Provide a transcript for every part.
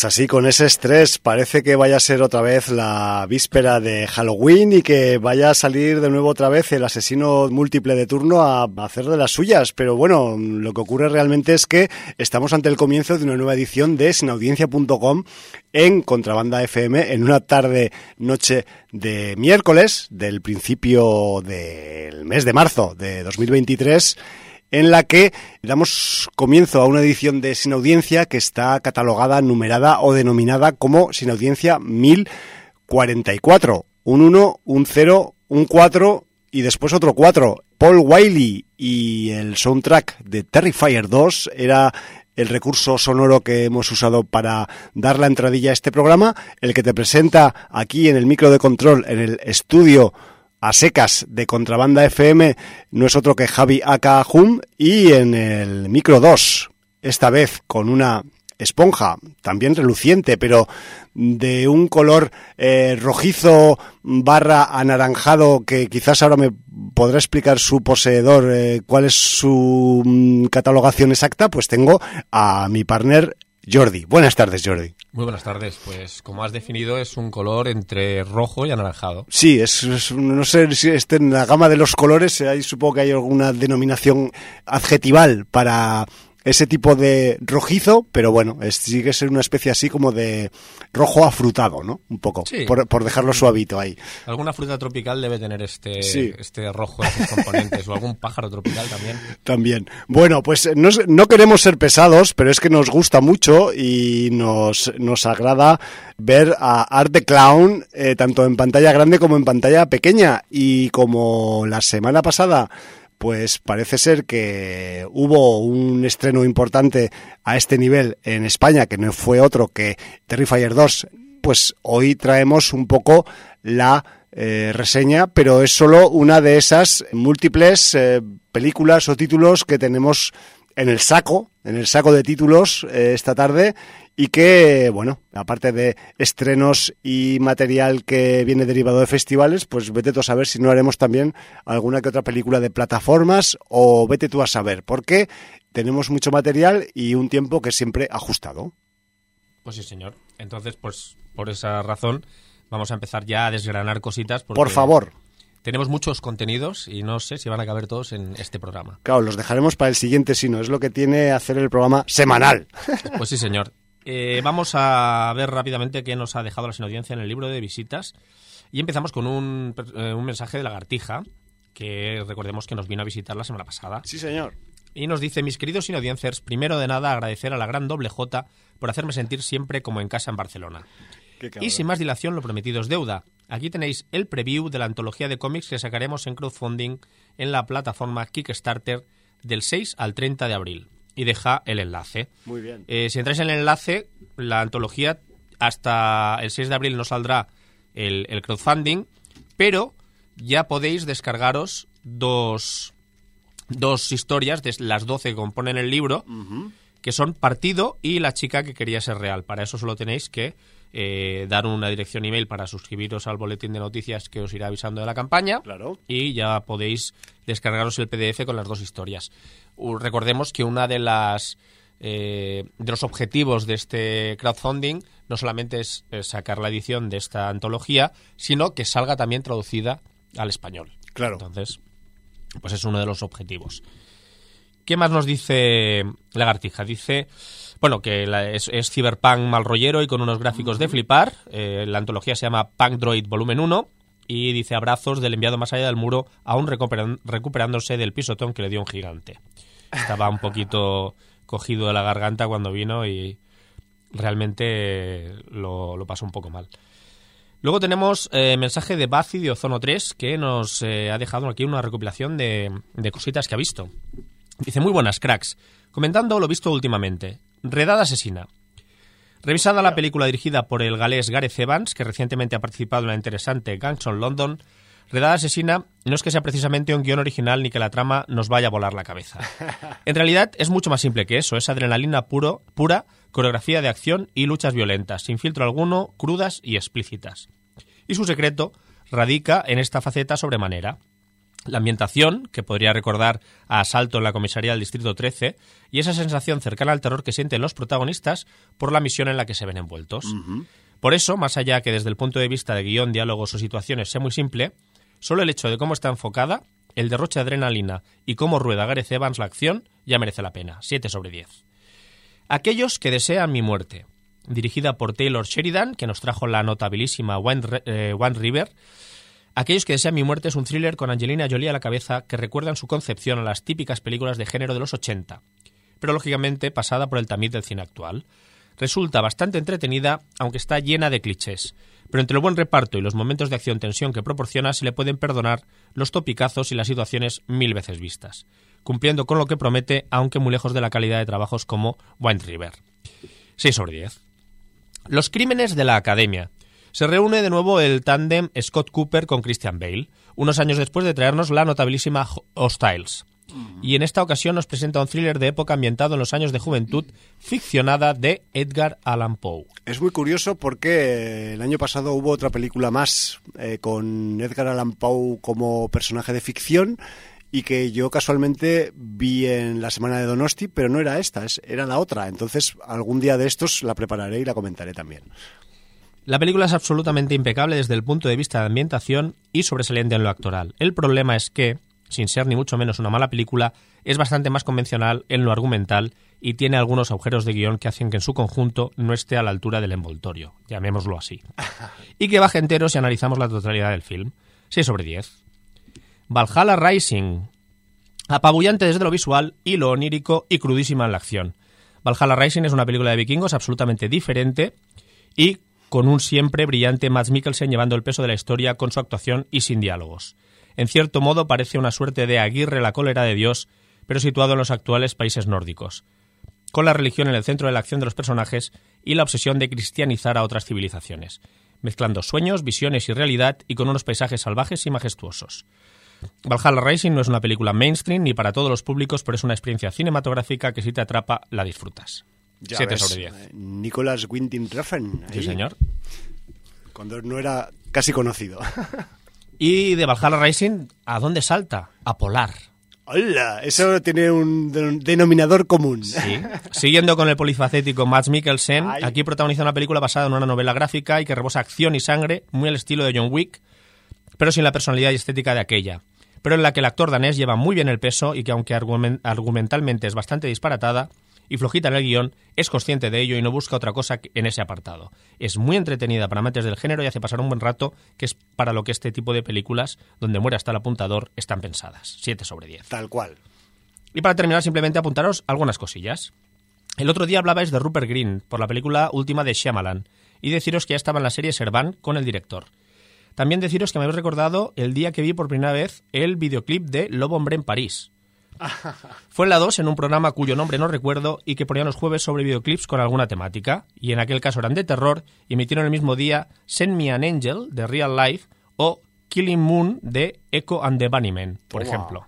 Pues así, con ese estrés, parece que vaya a ser otra vez la víspera de Halloween y que vaya a salir de nuevo otra vez el asesino múltiple de turno a hacer de las suyas. Pero bueno, lo que ocurre realmente es que estamos ante el comienzo de una nueva edición de sinaudiencia.com en Contrabanda FM en una tarde noche de miércoles del principio del mes de marzo de 2023 en la que damos comienzo a una edición de Sin Audiencia que está catalogada, numerada o denominada como Sin Audiencia 1044. Un 1, un 0, un 4 y después otro 4. Paul Wiley y el soundtrack de Terrifier 2 era el recurso sonoro que hemos usado para dar la entradilla a este programa, el que te presenta aquí en el micro de control, en el estudio a secas de Contrabanda FM no es otro que Javi Aka Hum y en el micro 2, esta vez con una esponja, también reluciente, pero de un color eh, rojizo barra anaranjado que quizás ahora me podrá explicar su poseedor eh, cuál es su mm, catalogación exacta, pues tengo a mi partner Jordi. Buenas tardes, Jordi. Muy buenas tardes. Pues como has definido, es un color entre rojo y anaranjado. Sí, es, no sé si esté en la gama de los colores, ahí supongo que hay alguna denominación adjetival para ese tipo de rojizo, pero bueno, es, sigue ser una especie así como de rojo afrutado, ¿no? Un poco, por, dejarlo suavito ahí. Alguna fruta tropical debe tener este, este rojo en sus componentes, o algún pájaro tropical también. También. Bueno, pues no, no, queremos ser pesados, pero es que nos gusta mucho y nos, nos agrada ver a Art the Clown eh, tanto en pantalla grande como en pantalla pequeña. Y como la semana pasada pues parece ser que hubo un estreno importante a este nivel en España, que no fue otro que Terrifier 2, pues hoy traemos un poco la eh, reseña, pero es solo una de esas múltiples eh, películas o títulos que tenemos en el saco, en el saco de títulos eh, esta tarde y que, bueno, aparte de estrenos y material que viene derivado de festivales, pues vete tú a saber si no haremos también alguna que otra película de plataformas o vete tú a saber, porque tenemos mucho material y un tiempo que siempre ajustado. Pues sí, señor. Entonces, pues por esa razón vamos a empezar ya a desgranar cositas. Por favor. Tenemos muchos contenidos y no sé si van a caber todos en este programa. Claro, los dejaremos para el siguiente, si no, es lo que tiene hacer el programa semanal. Pues sí, señor. Eh, vamos a ver rápidamente qué nos ha dejado la sinaudiencia en el libro de visitas. Y empezamos con un, eh, un mensaje de Lagartija, que recordemos que nos vino a visitar la semana pasada. Sí, señor. Y nos dice, mis queridos sinaudiencers, primero de nada agradecer a la gran doble J por hacerme sentir siempre como en casa en Barcelona. Y sin más dilación, lo prometido es deuda. Aquí tenéis el preview de la antología de cómics que sacaremos en crowdfunding en la plataforma Kickstarter del 6 al 30 de abril y deja el enlace. Muy bien. Eh, si entráis en el enlace, la antología hasta el 6 de abril no saldrá el, crowdfunding, pero ya podéis descargaros dos, dos historias de las 12 que componen el libro, que son Partido y La chica que quería ser real. Para eso solo tenéis que eh, dar una dirección email para suscribiros al boletín de noticias que os irá avisando de la campaña. Claro. Y ya podéis descargaros el PDF con las dos historias. recordemos que una de las eh, de los objetivos de este crowdfunding no solamente es, sacar la edición de esta antología, sino que salga también traducida al español. Claro. Entonces, pues es uno de los objetivos. ¿Qué más nos dice Lagartija? Dice bueno, que es, es, Cyberpunk mal rollero y con unos gráficos de flipar. Eh, la antología se llama Punk Droid Volumen 1 y dice abrazos del enviado más allá del muro, aún recuperándose del pisotón que le dio un gigante. Estaba un poquito cogido de la garganta cuando vino y realmente lo, pasó un poco mal. Luego tenemos eh, mensaje de Bazi de Ozono 3 que nos eh, ha dejado aquí una recopilación de, de cositas que ha visto. Dice, muy buenas cracks. Comentando lo visto últimamente. Redada asesina. Revisada la película dirigida por el galés Gareth Evans, que recientemente ha participado en la interesante Gangs on London, Redada Asesina no es que sea precisamente un guion original ni que la trama nos vaya a volar la cabeza. En realidad es mucho más simple que eso, es adrenalina puro, pura, coreografía de acción y luchas violentas, sin filtro alguno, crudas y explícitas. Y su secreto radica en esta faceta sobremanera. La ambientación, que podría recordar a Asalto en la comisaría del Distrito 13, y esa sensación cercana al terror que sienten los protagonistas por la misión en la que se ven envueltos. Por eso, más allá que desde el punto de vista de guion, diálogos o situaciones sea muy simple, solo el hecho de cómo está enfocada, el derroche de adrenalina y cómo rueda Gareth Evans la acción ya merece la pena. 7 sobre 10. Aquellos que desean mi muerte, dirigida por Taylor Sheridan, que nos trajo la notabilísima One, eh, One River, Aquellos que desean mi muerte es un thriller con Angelina Jolie a la cabeza que recuerda en su concepción a las típicas películas de género de los 80, pero lógicamente pasada por el tamiz del cine actual. Resulta bastante entretenida, aunque está llena de clichés, pero entre el buen reparto y los momentos de acción-tensión que proporciona se le pueden perdonar los topicazos y las situaciones mil veces vistas, cumpliendo con lo que promete, aunque muy lejos de la calidad de trabajos como Wind River. 6 sobre 10. Los crímenes de la Academia, se reúne de nuevo el tándem Scott Cooper con Christian Bale, unos años después de traernos la notabilísima Hostiles. Y en esta ocasión nos presenta un thriller de época ambientado en los años de juventud, ficcionada de Edgar Allan Poe. Es muy curioso porque el año pasado hubo otra película más eh, con Edgar Allan Poe como personaje de ficción y que yo casualmente vi en la semana de Donosti, pero no era esta, era la otra. Entonces algún día de estos la prepararé y la comentaré también. La película es absolutamente impecable desde el punto de vista de ambientación y sobresaliente en lo actoral. El problema es que, sin ser ni mucho menos una mala película, es bastante más convencional en lo argumental y tiene algunos agujeros de guion que hacen que en su conjunto no esté a la altura del envoltorio, llamémoslo así. Y que baje entero si analizamos la totalidad del film. 6 sobre 10. Valhalla Rising. Apabullante desde lo visual y lo onírico y crudísima en la acción. Valhalla Rising es una película de vikingos absolutamente diferente y con un siempre brillante Mads Mikkelsen llevando el peso de la historia con su actuación y sin diálogos. En cierto modo parece una suerte de Aguirre la cólera de Dios, pero situado en los actuales países nórdicos, con la religión en el centro de la acción de los personajes y la obsesión de cristianizar a otras civilizaciones, mezclando sueños, visiones y realidad y con unos paisajes salvajes y majestuosos. Valhalla Rising no es una película mainstream ni para todos los públicos, pero es una experiencia cinematográfica que si te atrapa la disfrutas. 7 sobre 10. Eh, Nicolas Winding Refn. Sí, señor. Cuando no era casi conocido. y de Valhalla Rising, ¿a dónde salta? A Polar. ¡Hola! Eso tiene un denominador común. Sí. Siguiendo con el polifacético Mads Mikkelsen, aquí protagoniza una película basada en una novela gráfica y que rebosa acción y sangre, muy al estilo de John Wick, pero sin la personalidad y estética de aquella. Pero en la que el actor danés lleva muy bien el peso y que aunque argumentalmente es bastante disparatada, y flojita en el guion, es consciente de ello y no busca otra cosa en ese apartado. Es muy entretenida para amantes del género y hace pasar un buen rato, que es para lo que este tipo de películas, donde muere hasta el apuntador, están pensadas. 7 sobre 10. Tal cual. Y para terminar, simplemente apuntaros algunas cosillas. El otro día hablabais de Rupert Green por la película última de Shyamalan y deciros que ya estaba en la serie Servan con el director. También deciros que me habéis recordado el día que vi por primera vez el videoclip de Lobo Hombre en París, Fue en la 2 en un programa cuyo nombre no recuerdo y que ponía los jueves sobre videoclips con alguna temática, y en aquel caso eran de terror, y emitieron el mismo día Send Me an Angel de Real Life o Killing Moon de Echo and the Bunnymen, por ejemplo.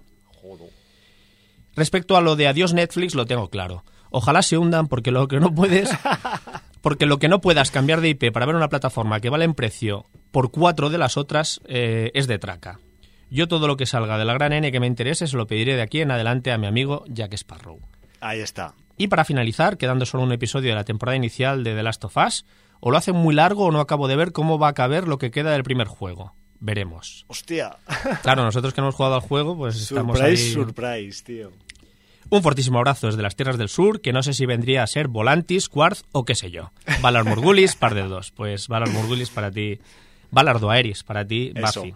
Respecto a lo de adiós Netflix lo tengo claro. Ojalá se hundan porque lo que no puedes porque lo que no puedas cambiar de IP para ver una plataforma que vale en precio por cuatro de las otras eh, es de traca. Yo todo lo que salga de la gran N que me interese se lo pediré de aquí en adelante a mi amigo Jack Sparrow. Ahí está. Y para finalizar, quedando solo un episodio de la temporada inicial de The Last of Us, o lo hacen muy largo o no acabo de ver cómo va a caber lo que queda del primer juego. Veremos. Hostia. Claro, nosotros que no hemos jugado al juego, pues estamos ahí... Surprise, tío. Un fortísimo abrazo desde las tierras del sur, que no sé si vendría a ser Volantis, Quartz o qué sé yo. Valar Murgulis, par de dos. Pues Valar Murgulis para ti. Valar Doaeris para ti, Buffy.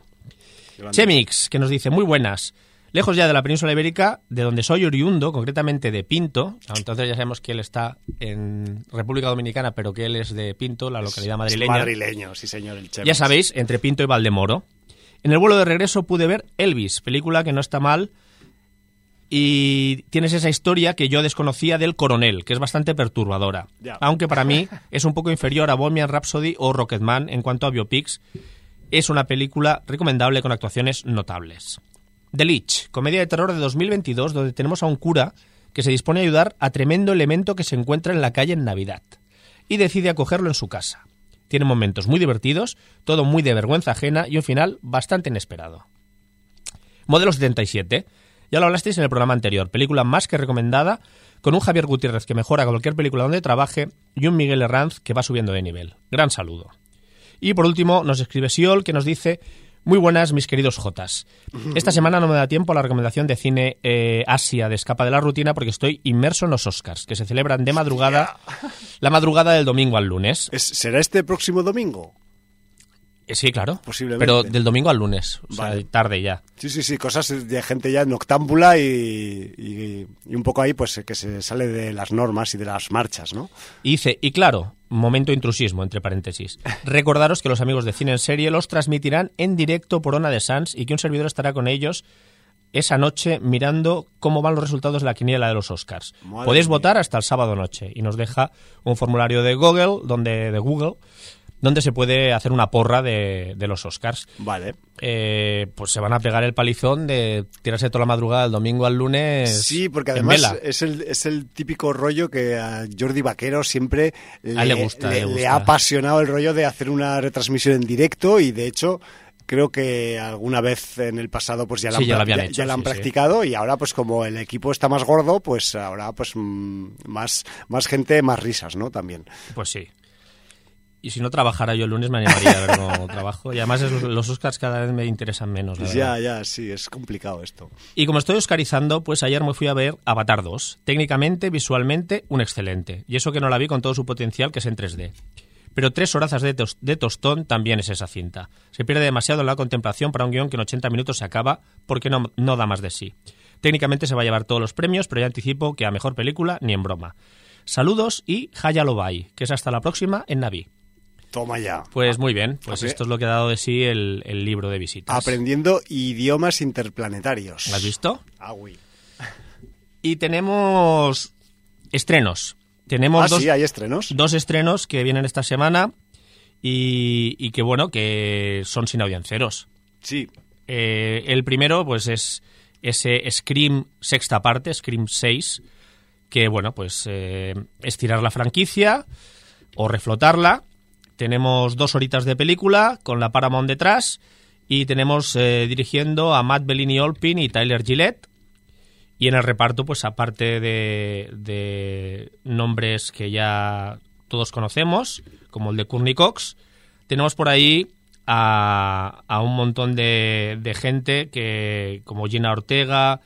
Chemix, que nos dice, muy buenas. Lejos ya de la península ibérica, de donde soy oriundo, concretamente de Pinto, entonces ya sabemos que él está en República Dominicana, pero que él es de Pinto, la localidad madrileña. madrileño, sí señor, el Ya sabéis, entre Pinto y Valdemoro. En el vuelo de regreso pude ver Elvis, película que no está mal, y tienes esa historia que yo desconocía del coronel, que es bastante perturbadora. Aunque para mí es un poco inferior a Bohemian Rhapsody o Rocketman en cuanto a biopics, es una película recomendable con actuaciones notables. The Lich, comedia de terror de 2022 donde tenemos a un cura que se dispone a ayudar a tremendo elemento que se encuentra en la calle en Navidad y decide acogerlo en su casa. Tiene momentos muy divertidos, todo muy de vergüenza ajena y un final bastante inesperado. Modelo 77. Ya lo hablasteis en el programa anterior. Película más que recomendada, con un Javier Gutiérrez que mejora cualquier película donde trabaje y un Miguel Herranz que va subiendo de nivel. Gran saludo. Y por último, nos escribe Siol que nos dice muy buenas, mis queridos Jotas. Esta semana no me da tiempo a la recomendación de cine eh, Asia de Escapa de la Rutina porque estoy inmerso en los Oscars, que se celebran de madrugada, la madrugugada del domingo al lunes. Es- ¿Será este próximo domingo? Eh, Sí, claro. Posiblemente. Pero del domingo al lunes, o sea, Vale. tarde ya. Sí, sí, sí, cosas de gente ya noctámbula y, y- y un poco ahí pues que se sale de las normas y de las marchas, ¿no? Y dice, y claro, momento intrusismo, entre paréntesis. Recordaros que los amigos de Cine en Serie los transmitirán en directo por Ona de Sans y que un servidor estará con ellos esa noche mirando cómo van los resultados de la quiniela de los Oscars. Madre Podéis mía. votar hasta el sábado noche y nos deja un formulario de Google, donde, de Google, donde se puede hacer una porra de, de los Oscars. Vale. Eh, pues se van a pegar el palizón de tirarse toda la madrugada del domingo al lunes. Sí, porque además es el, es el típico rollo que a Jordi Vaquero siempre él le gusta, le le gusta. ha apasionado el rollo de hacer una retransmisión en directo y de hecho creo que alguna vez en el pasado pues ya la Sí, han, ya lo prac- habían ya- hecho, ya la han sí, sí. practicado y ahora pues como el equipo está más gordo pues ahora pues mm, más, más gente, más risas, ¿no? También. Pues sí. Y si no trabajara yo el lunes me animaría a ver cómo trabajo. Y además es- los Oscars cada vez me interesan menos. la Ya, verdad. ya, sí, es complicado esto. Y como estoy oscarizando, pues ayer me fui a ver Avatar 2. Técnicamente, visualmente, un excelente. Y eso que no la vi con todo su potencial, que es en 3D. Pero tres horazas de, tos- de tostón también es esa cinta. Se pierde demasiado en la contemplación para un guion que en 80 minutos se acaba porque no, no da más de sí. Técnicamente se va a llevar todos los premios, pero ya anticipo que a mejor película ni en broma. Saludos y Haya Lobai, que es hasta la próxima en Naví. Toma ya. Pues muy bien, pues esto es lo que ha dado de sí el, el libro de visitas. Aprendiendo idiomas interplanetarios. ¿Lo has visto? Ah. Y tenemos estrenos. Tenemos Ah, dos, sí, hay estrenos. dos estrenos que vienen esta semana y, y que, bueno, que son sin audienciaros. Sí, Eh, el primero, pues, es ese Scream sexta parte, Scream 6, que, bueno, pues, eh, estirar la franquicia o reflotarla. Tenemos dos horitas de película con la Paramount detrás y tenemos eh, dirigiendo a Matt Bellini Olpin y Tyler Gillette. Y en el reparto, pues aparte de, de nombres que ya todos conocemos, como el de Courtney Cox, tenemos por ahí a, a un montón de, de gente que como Gina Ortega,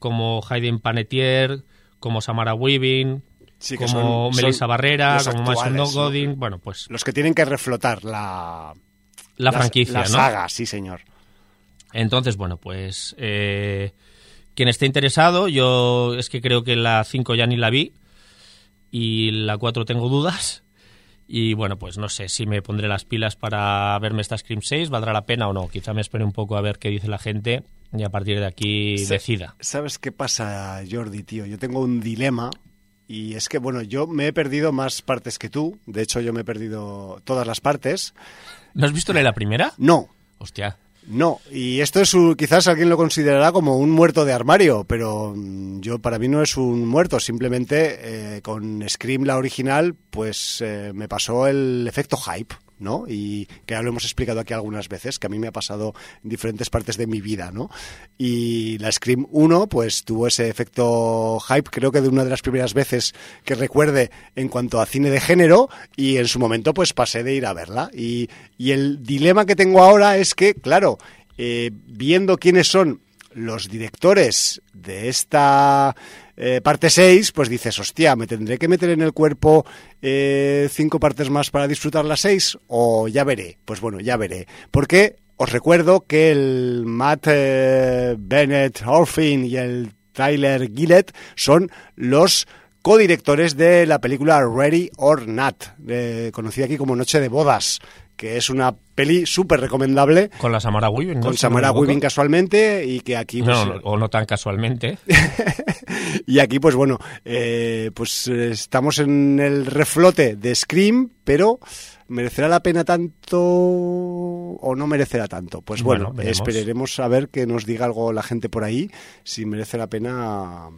como Hayden Panettiere, como Samara Weaving, Sí, que como son- Melissa son Barrera, como Mason. Godin, bueno, pues los que tienen que reflotar la, la, la- franquicia, la ¿no? saga, sí, señor. Entonces, bueno, pues eh, quien esté interesado, yo es que creo que la 5 ya ni la vi y la 4 tengo dudas. Y bueno, pues no sé si me pondré las pilas para verme esta Scream 6, valdrá la pena o no. Quizá me espere un poco a ver qué dice la gente y a partir de aquí decida. ¿Sabes qué pasa, Jordi, tío? Yo tengo un dilema y es que, bueno, yo me he perdido más partes que tú. De hecho, yo me he perdido todas las partes. ¿No has visto la primera? No, Hostia. no. Y esto es quizás alguien lo considerará como un muerto de armario, pero mm, yo para mí no es un muerto. Simplemente eh, con Scream, la original, pues eh, me pasó el efecto hype. ¿No? Y que ya lo hemos explicado aquí algunas veces, que a mí me ha pasado en diferentes partes de mi vida, ¿no? Y la Scream 1, pues tuvo ese efecto hype, creo que de una de las primeras veces que recuerde en cuanto a cine de género, y en su momento, pues pasé de ir a verla. Y, y el dilema que tengo ahora es que, claro, eh, viendo quiénes son los directores de esta eh, parte 6, pues dices, hostia, ¿me tendré que meter en el cuerpo eh, cinco partes más para disfrutar las seis? O ya veré. Pues bueno, ya veré. Porque os recuerdo que el Matt eh, Bennett Orphin y el Tyler Gillett son los codirectores de la película Ready or Not, conocida aquí como Noche de Bodas, que es una peli súper recomendable Con la Samara Weaving, ¿no? con no Samara. Weaving casualmente y que aquí pues, No, no, o no tan casualmente. y aquí pues bueno eh, pues eh, estamos en el reflote de Scream pero merecerá la pena tanto o no merecerá tanto pues bueno, Bueno, esperaremos a ver que nos diga algo la gente por ahí si merece la pena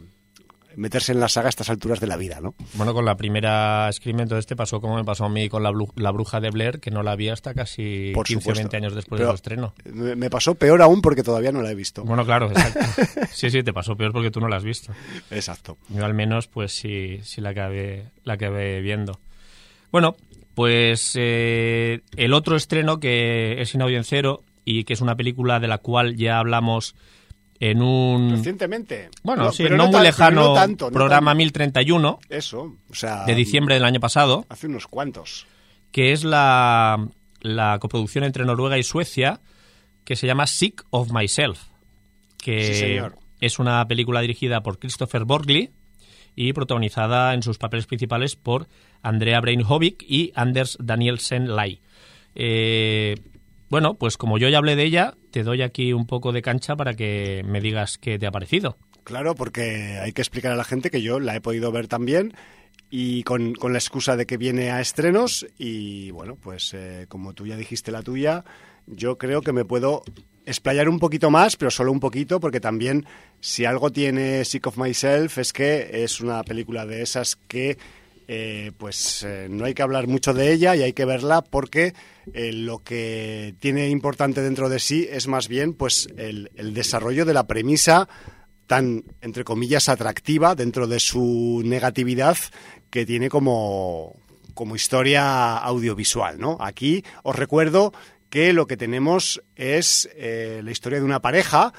meterse en la saga a estas alturas de la vida, ¿no? Bueno, con la primera Scream de este pasó como me pasó a mí con la, la Bruja de Blair, que no la vi hasta casi Por 15 o 20 años después de su estreno. Me pasó peor aún porque todavía no la he visto. Bueno, claro, exacto. sí, sí, te pasó peor porque tú no la has visto. Exacto. Yo al menos, pues sí, sí la acabé, la acabé viendo. Bueno, pues eh, el otro estreno que es Sin Audiencero y que es una película de la cual ya hablamos en un... Recientemente. Bueno, no, sí, no, muy lejano programa 1031. Eso, o sea... De diciembre del año pasado. Hace unos cuantos. Que es la, la coproducción entre Noruega y Suecia, que se llama Sick of Myself. Que es una película dirigida por Christopher Borgli y protagonizada en sus papeles principales por Andrea Breinhovik y Anders Danielsen Lai. Eh, bueno, pues como yo ya hablé de ella, te doy aquí un poco de cancha para que me digas qué te ha parecido. Claro, porque hay que explicar a la gente que yo la he podido ver también y con, la excusa de que viene a estrenos y bueno, pues eh, como tú ya dijiste la tuya, yo creo que me puedo explayar un poquito más, pero solo un poquito, porque también si algo tiene Sick of Myself es que es una película de esas que eh, pues eh, no hay que hablar mucho de ella y hay que verla porque eh, lo que tiene importante dentro de sí es más bien pues el, desarrollo de la premisa tan, entre comillas, atractiva dentro de su negatividad que tiene como, como historia audiovisual, ¿no? Aquí os recuerdo que lo que tenemos es la historia de una pareja,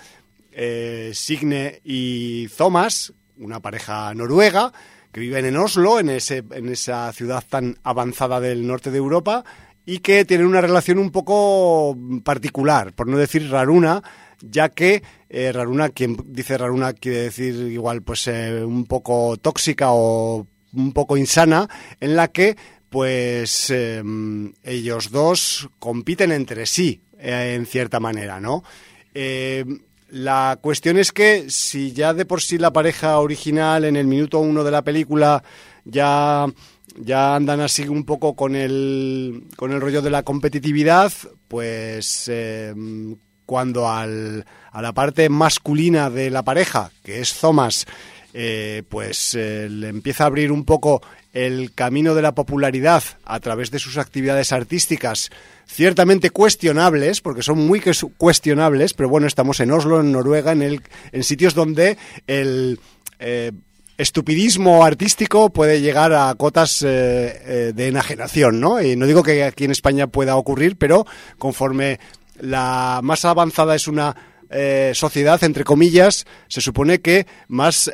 Signe y Thomas, una pareja noruega, que viven en Oslo, en, ese, en esa ciudad tan avanzada del norte de Europa, y que tienen una relación un poco particular, por no decir raruna, ya que eh, raruna, quien dice raruna quiere decir igual pues eh, un poco tóxica o un poco insana, en la que pues em, ellos dos compiten entre sí, eh, en cierta manera, ¿no? La cuestión es que si ya de por sí la pareja original en el minuto uno de la película ya, ya andan así un poco con el, con el rollo de la competitividad, pues eh, cuando al, a la parte masculina de la pareja, que es Thomas, eh, pues eh, le empieza a abrir un poco el camino de la popularidad a través de sus actividades artísticas ciertamente cuestionables, porque son muy cuestionables, pero bueno, estamos en Oslo, en Noruega, en, el, en sitios donde el eh, estupidismo artístico puede llegar a cotas eh, eh, de enajenación, ¿no? Y no digo que aquí en España pueda ocurrir, pero conforme la más avanzada es una sociedad, entre comillas, se supone que más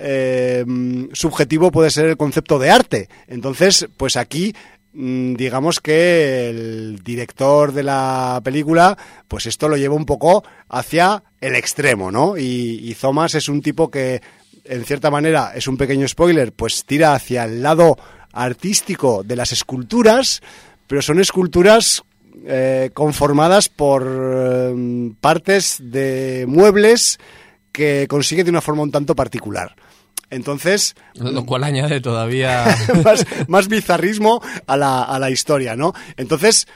subjetivo puede ser el concepto de arte. Entonces, pues aquí Mm, digamos que el director de la película, pues esto lo lleva un poco hacia el extremo, ¿no? Y, Thomas es un tipo que, en cierta manera, es un pequeño spoiler, pues tira hacia el lado artístico de las esculturas, pero son esculturas eh, conformadas por eh, partes de muebles que consigue de una forma un tanto particular. Entonces... Lo cual añade todavía... más, bizarrismo a la, a la historia, ¿no? Entonces,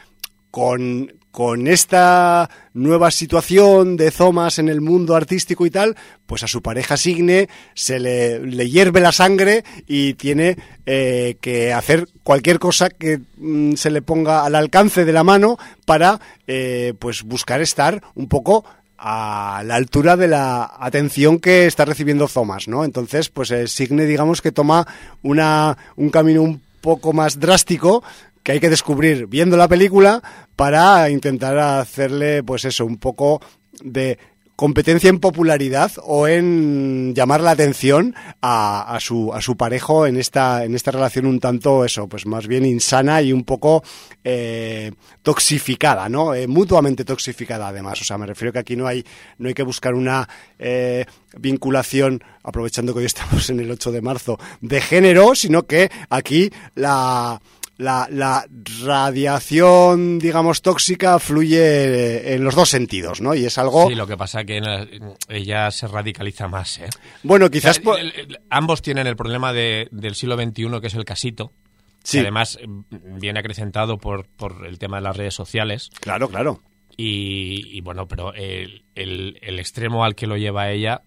con, con esta nueva situación de Thomas en el mundo artístico y tal, pues a su pareja Signe se le, hierve la sangre y tiene eh, que hacer cualquier cosa que mm, se le ponga al alcance de la mano para eh, pues buscar estar un poco a la altura de la atención que está recibiendo Thomas, ¿no? Entonces, pues el Signe, digamos que toma una, un camino un poco más drástico que hay que descubrir viendo la película para intentar hacerle, pues eso, un poco de competencia en popularidad o en llamar la atención a, su, a su parejo en esta, en esta relación un tanto, eso, pues más bien insana y un poco eh, toxificada, ¿no? Eh, mutuamente toxificada además. O sea, me refiero que aquí no hay, no hay que buscar una eh, vinculación, aprovechando que hoy estamos en el 8 de marzo, de género, sino que aquí la la, radiación, digamos, tóxica fluye en los dos sentidos, ¿no? Y es algo... Sí, lo que pasa es que ella se radicaliza más, ¿eh? Bueno, quizás... ambos tienen el problema del siglo XXI, que es el casito. Sí. Que además mm, viene acrecentado por, por el tema de las redes sociales. Claro, claro. Y, bueno, pero el, el, extremo al que lo lleva ella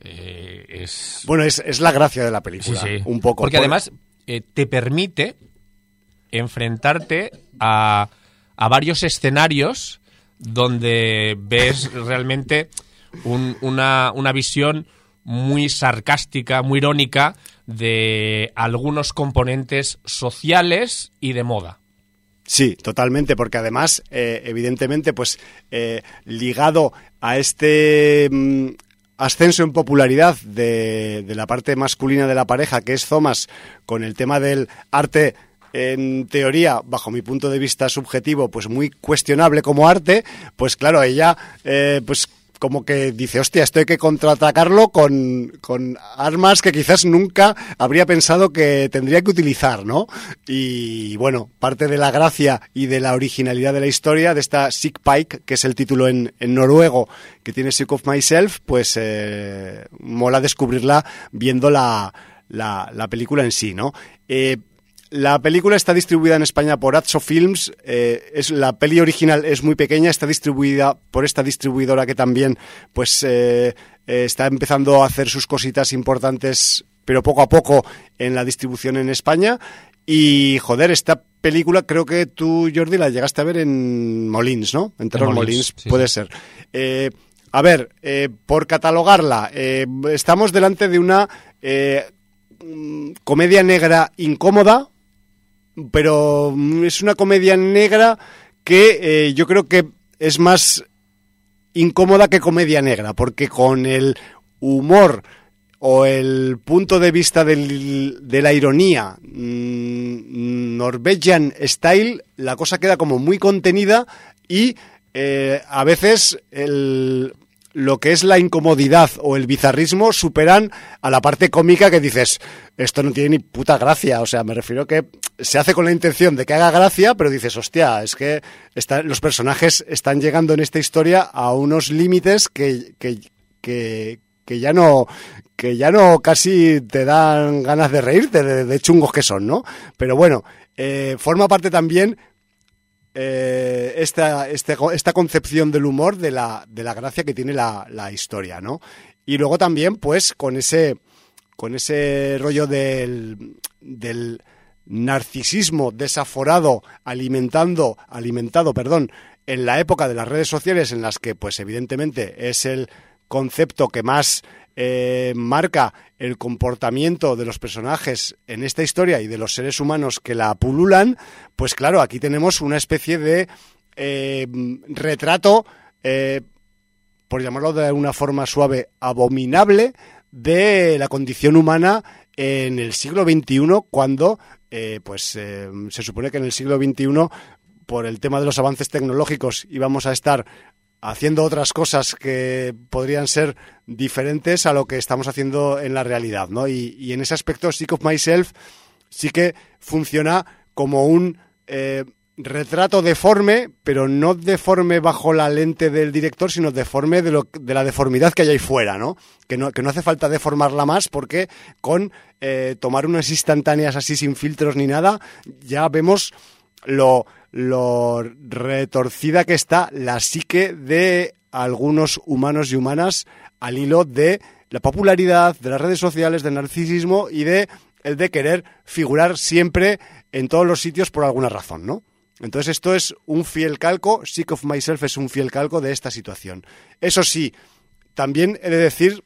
eh, es... Bueno, es, es, la gracia de la película, Sí, sí. un poco. Porque Por- además eh, te permite enfrentarte a, a varios escenarios donde ves realmente un- una, una visión muy sarcástica, muy irónica de algunos componentes sociales y de moda. Sí, totalmente, porque además, eh, evidentemente, pues eh, ligado a este mm, ascenso en popularidad de, de la parte masculina de la pareja, que es Thomas, con el tema del arte, en teoría, bajo mi punto de vista subjetivo, pues muy cuestionable como arte, pues claro, ella, eh, pues como que dice, hostia, esto hay que contraatacarlo con, con armas que quizás nunca habría pensado que tendría que utilizar, ¿no? Y bueno, parte de la gracia y de la originalidad de la historia de esta Sick Pike, que es el título en, noruego que tiene Sick of Myself, pues eh, mola descubrirla viendo la, la, la película en sí, ¿no? Eh, la película está distribuida en España por Atso Films. eh, es, la peli original es muy pequeña, está distribuida por esta distribuidora que también pues eh, eh, está empezando a hacer sus cositas importantes, pero poco a poco en la distribución en España. Y joder, esta película creo que tú, Jordi, la llegaste a ver en Molins, ¿no? En Terror Molins, Molins, sí, puede ser. Eh, a ver, eh, por catalogarla, eh, estamos delante de una mm, comedia negra incómoda, pero mm, es una comedia negra que eh, yo creo que es más incómoda que comedia negra, porque con el humor o el punto de vista de la ironía mm, Norwegian style, la cosa queda como muy contenida y eh, a veces el, lo que es la incomodidad o el bizarrismo superan a la parte cómica que dices, esto no tiene ni puta gracia. O sea, me refiero que se hace con la intención de que haga gracia, pero dices, hostia, es que los personajes están llegando en esta historia a unos límites que, que, que, ya no que ya no casi te dan ganas de reírte de, de chungos que son, ¿no? Pero bueno, eh, forma parte también eh, esta, este- esta concepción del humor de la, de la gracia que tiene la, la historia, ¿no? Y luego también, pues, con ese, con ese rollo del, del narcisismo desaforado alimentando, alimentado, perdón, en la época de las redes sociales en las que, pues, evidentemente es el concepto que más eh, marca el comportamiento de los personajes en esta historia y de los seres humanos que la pululan, pues claro, aquí tenemos una especie de eh, retrato, eh, por llamarlo de una forma suave, abominable de la condición humana en el siglo XXI, cuando pues se supone que en el siglo XXI, por el tema de los avances tecnológicos, íbamos a estar haciendo otras cosas que podrían ser diferentes a lo que estamos haciendo en la realidad, ¿no? Y, en ese aspecto, Sick of Myself sí que funciona como un eh, retrato deforme, pero no deforme bajo la lente del director, sino deforme de la deformidad que hay ahí fuera, ¿no? Que, ¿no? que no hace falta deformarla más porque con eh, tomar unas instantáneas así sin filtros ni nada, ya vemos lo, lo retorcida que está la psique de algunos humanos y humanas al hilo de la popularidad, de las redes sociales, del narcisismo y de el de querer figurar siempre en todos los sitios por alguna razón, ¿no? Entonces esto es un fiel calco, Sick of Myself es un fiel calco de esta situación. Eso sí, también he de decir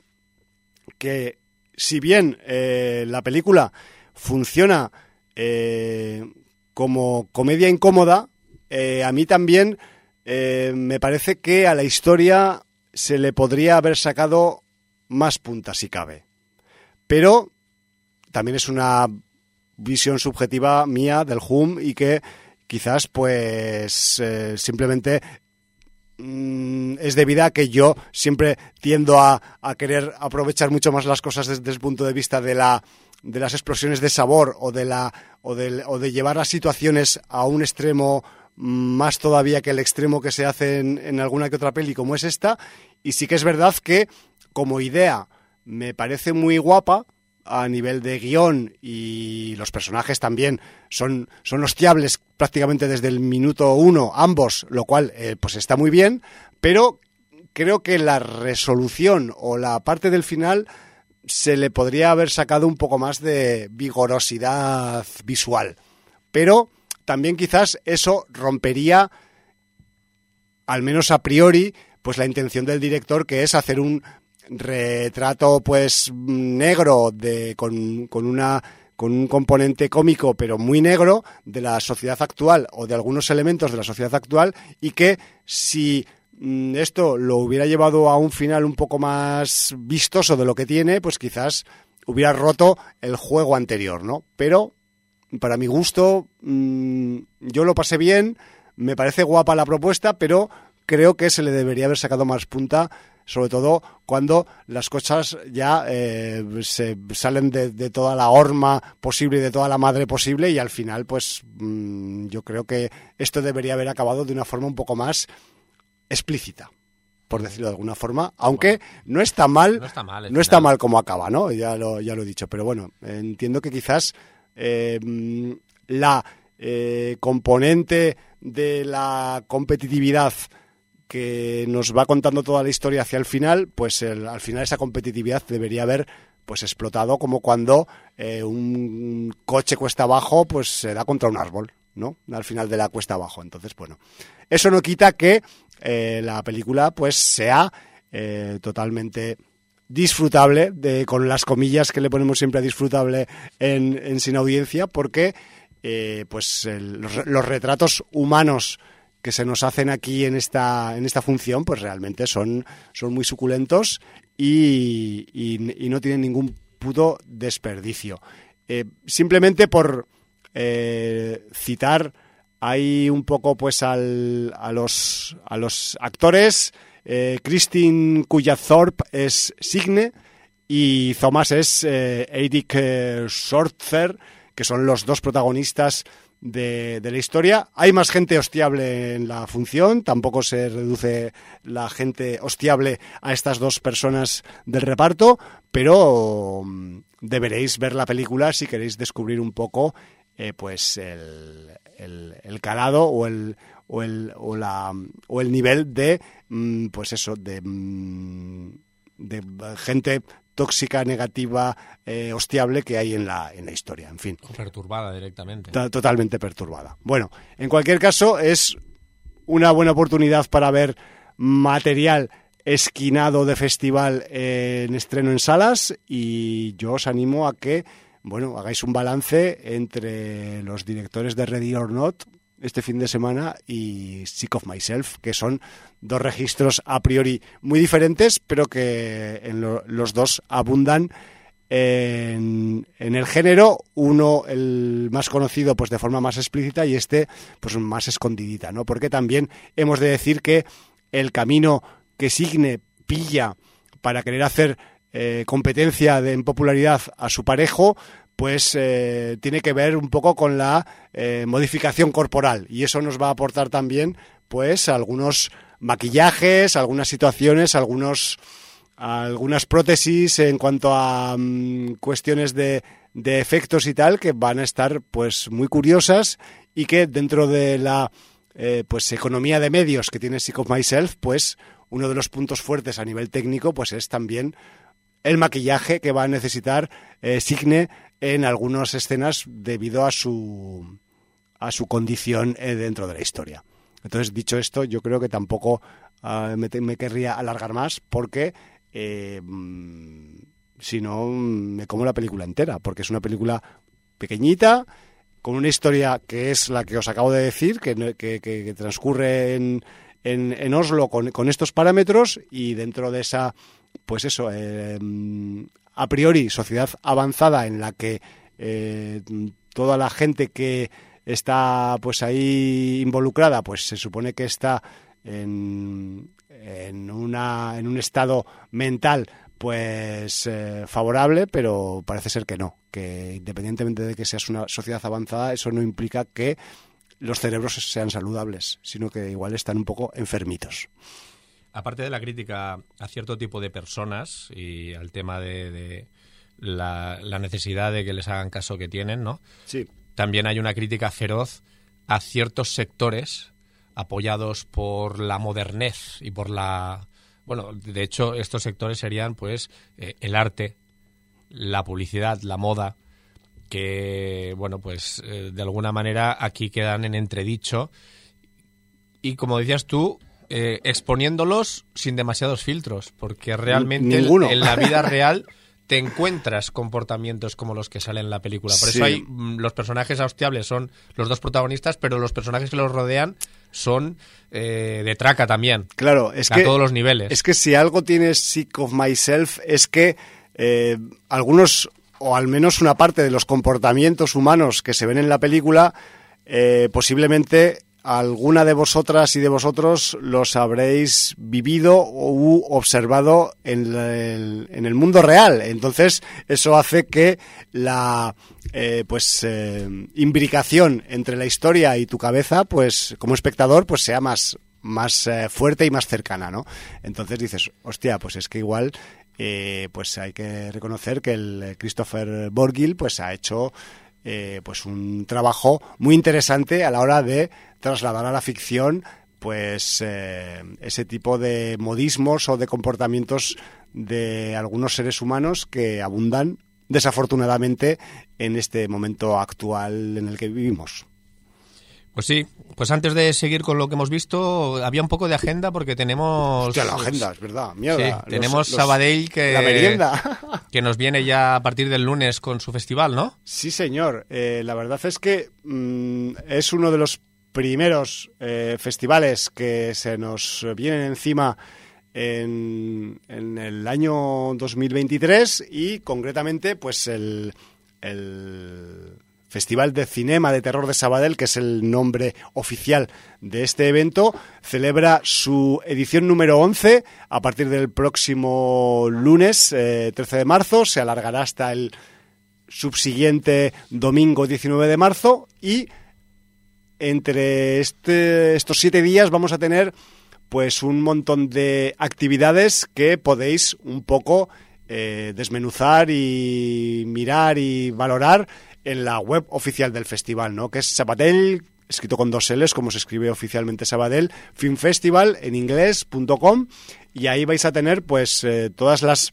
que si bien eh, la película funciona eh, como comedia incómoda, eh, a mí también eh, me parece que a la historia se le podría haber sacado más puntas si cabe. Pero también es una visión subjetiva mía del HUM y que quizás pues eh, simplemente mm, es debida a que yo siempre tiendo a, a querer aprovechar mucho más las cosas desde el punto de vista de la de las explosiones de sabor o de la o, del- o de llevar las situaciones a un extremo más todavía que el extremo que se hace en, en alguna que otra peli como es esta. Y sí que es verdad que como idea me parece muy guapa a nivel de guion y los personajes también son, son hostiables prácticamente desde el minuto uno, ambos, lo cual eh, pues está muy bien, pero creo que la resolución o la parte del final se le podría haber sacado un poco más de vigorosidad visual. Pero también quizás eso rompería, al menos a priori, pues la intención del director, que es hacer un retrato pues negro de con, con una con un componente cómico pero muy negro de la sociedad actual o de algunos elementos de la sociedad actual y que si esto lo hubiera llevado a un final un poco más vistoso de lo que tiene, pues quizás hubiera roto el juego anterior, ¿no? Pero para mi gusto mm, yo lo pasé bien, me parece guapa la propuesta, pero creo que se le debería haber sacado más punta sobre todo cuando las cosas ya eh, se salen de, toda la horma posible y de toda la madre posible y al final pues mm, yo creo que esto debería haber acabado de una forma un poco más explícita por decirlo de alguna forma, aunque no está mal, no está mal, no está mal como acaba, ¿no? Ya lo, ya lo he dicho, pero bueno, entiendo que quizás eh, la eh, componente de la competitividad que nos va contando toda la historia hacia el final, pues al final esa competitividad debería haber pues explotado como cuando eh, un coche cuesta abajo pues se da contra un árbol, ¿no? Al final de la cuesta abajo. Entonces, bueno, eso no quita que eh, la película pues sea eh, totalmente disfrutable, de, con las comillas que le ponemos siempre a disfrutable en, Sin Audiencia, porque pues los retratos humanos que se nos hacen aquí en esta, en esta función, pues realmente son, son muy suculentos y, y, no tienen ningún puto desperdicio. Eh, simplemente por eh, citar ahí un poco pues al, a, los, a los actores, eh, Christine Kuyathorpe es Signe y Thomas es eh, Eric Schortzer, que son los dos protagonistas de, la historia. Hay más gente hostiable en la función, tampoco se reduce la gente hostiable a estas dos personas del reparto, pero mm, deberéis ver la película si queréis descubrir un poco eh, pues el, el, calado o el, o el, o la, o el nivel de, mm, pues eso, de, mm, de gente tóxica, negativa, eh, hostiable que hay en la, en la historia. En fin. perturbada directamente. Totalmente perturbada. Bueno, en cualquier caso, es una buena oportunidad para ver material esquinado de festival en estreno en salas y yo os animo a que bueno, hagáis un balance entre los directores de Ready or Not, este fin de semana y Sick of Myself, que son dos registros a priori muy diferentes, pero que en los dos abundan en, el género, uno el más conocido pues de forma más explícita y este pues más escondidita, ¿no? Porque también hemos de decir que el camino que Signe pilla para querer hacer eh, competencia de, en popularidad a su parejo, pues eh, tiene que ver un poco con la eh, modificación corporal. Y eso nos va a aportar también pues algunos maquillajes, algunas situaciones, algunos algunas prótesis en cuanto a mm, cuestiones de, de, efectos y tal que van a estar pues muy curiosas y que dentro de la pues economía de medios que tiene Sick of Myself pues uno de los puntos fuertes a nivel técnico pues es también el maquillaje que va a necesitar Signe en algunas escenas debido a su, a su condición eh, dentro de la historia. Entonces, dicho esto, yo creo que tampoco ah, me, querría alargar más porque eh, mm, si no me como la película entera, porque es una película pequeñita, con una historia que es la que os acabo de decir, que, que, transcurre en, en, Oslo con, con, estos parámetros y dentro de esa, pues eso, eh, a priori sociedad avanzada en la que eh, toda la gente que está pues ahí involucrada pues se supone que está en, en, una, en un estado mental pues eh, favorable, pero parece ser que no, que independientemente de que seas una sociedad avanzada, eso no implica que los cerebros sean saludables, sino que igual están un poco enfermitos aparte de la crítica a cierto tipo de personas y al tema de, la, necesidad de que les hagan caso que tienen, ¿no? Sí. También hay una crítica feroz a ciertos sectores apoyados por la modernez y por la Bueno, de hecho, estos sectores serían, pues, eh, el arte, la publicidad, la moda, que, bueno, pues, eh, de alguna manera aquí quedan en entredicho. Y como decías tú, eh, exponiéndolos sin demasiados filtros, porque realmente en, la vida real te encuentras comportamientos como los que salen en la película. Por Sí. eso hay mm, los personajes austiables son los dos protagonistas, pero los personajes que los rodean son eh, de traca también. Claro, es a que todos los niveles. Es que si algo tiene Sick of Myself es que eh, algunos, o al menos una parte de los comportamientos humanos que se ven en la película, eh, posiblemente alguna de vosotras y de vosotros los habréis vivido u observado en el, mundo real. Entonces, eso hace que la eh, pues eh, imbricación entre la historia y tu cabeza, pues como espectador, pues sea más más eh, fuerte y más cercana, ¿no? Entonces dices, hostia, pues es que igual, pues hay que reconocer que el Christopher Borgil, pues ha hecho, eh, pues un trabajo muy interesante a la hora de trasladar a la ficción, pues eh, ese tipo de modismos o de comportamientos de algunos seres humanos que abundan desafortunadamente en este momento actual en el que vivimos. Pues sí, pues antes de seguir con lo que hemos visto, había un poco de agenda porque tenemos... Hostia, la agenda, es verdad. Mierda. Sí, tenemos los- Sabadell que... La merienda. Que nos viene ya a partir del lunes con su festival, ¿no? Sí, señor. Eh, la verdad es que mm, es uno de los primeros eh, festivales que se nos vienen encima en, en el año 2023 y concretamente pues el, el Festival de Cinema de Terror de Sabadell, que es el nombre oficial de este evento, celebra su edición número 11 a partir del próximo lunes eh, 13 de marzo. Se alargará hasta el subsiguiente domingo 19 de marzo y entre este, estos siete días vamos a tener pues un montón de actividades que podéis un poco eh, desmenuzar y mirar y valorar en la web oficial del festival, ¿no? Que es Sabadell, escrito con dos L's, como se escribe oficialmente Sabadell, Film Festival en inglés.com y ahí vais a tener pues eh, todas las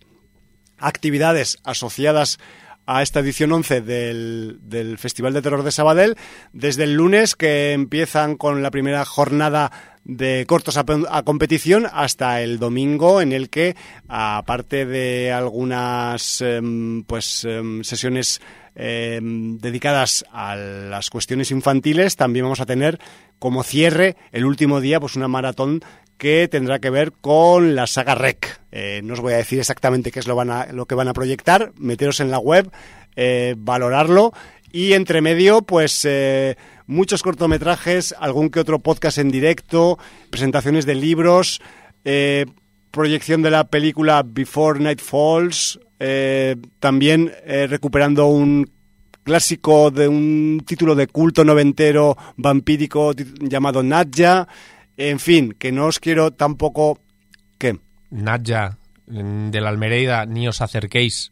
actividades asociadas a esta edición 11 del, Festival de Terror de Sabadell, desde el lunes que empiezan con la primera jornada de cortos a, competición hasta el domingo en el que aparte de algunas em, pues em, sesiones em, dedicadas a las cuestiones infantiles también vamos a tener como cierre el último día pues una maratón que tendrá que ver con la saga Rec. Eh, no os voy a decir exactamente qué es lo, van a- lo que van a proyectar, meteros en la web, eh, valorarlo y entre medio, pues eh, muchos cortometrajes, algún que otro podcast en directo, presentaciones de libros, eh, proyección de la película Before Night Falls, eh, también eh, recuperando un clásico de un título de culto noventero vampírico llamado Nadja. En fin, que no os quiero tampoco... ¿Qué? Nadja, mm, de la Almereida, ni os acerquéis.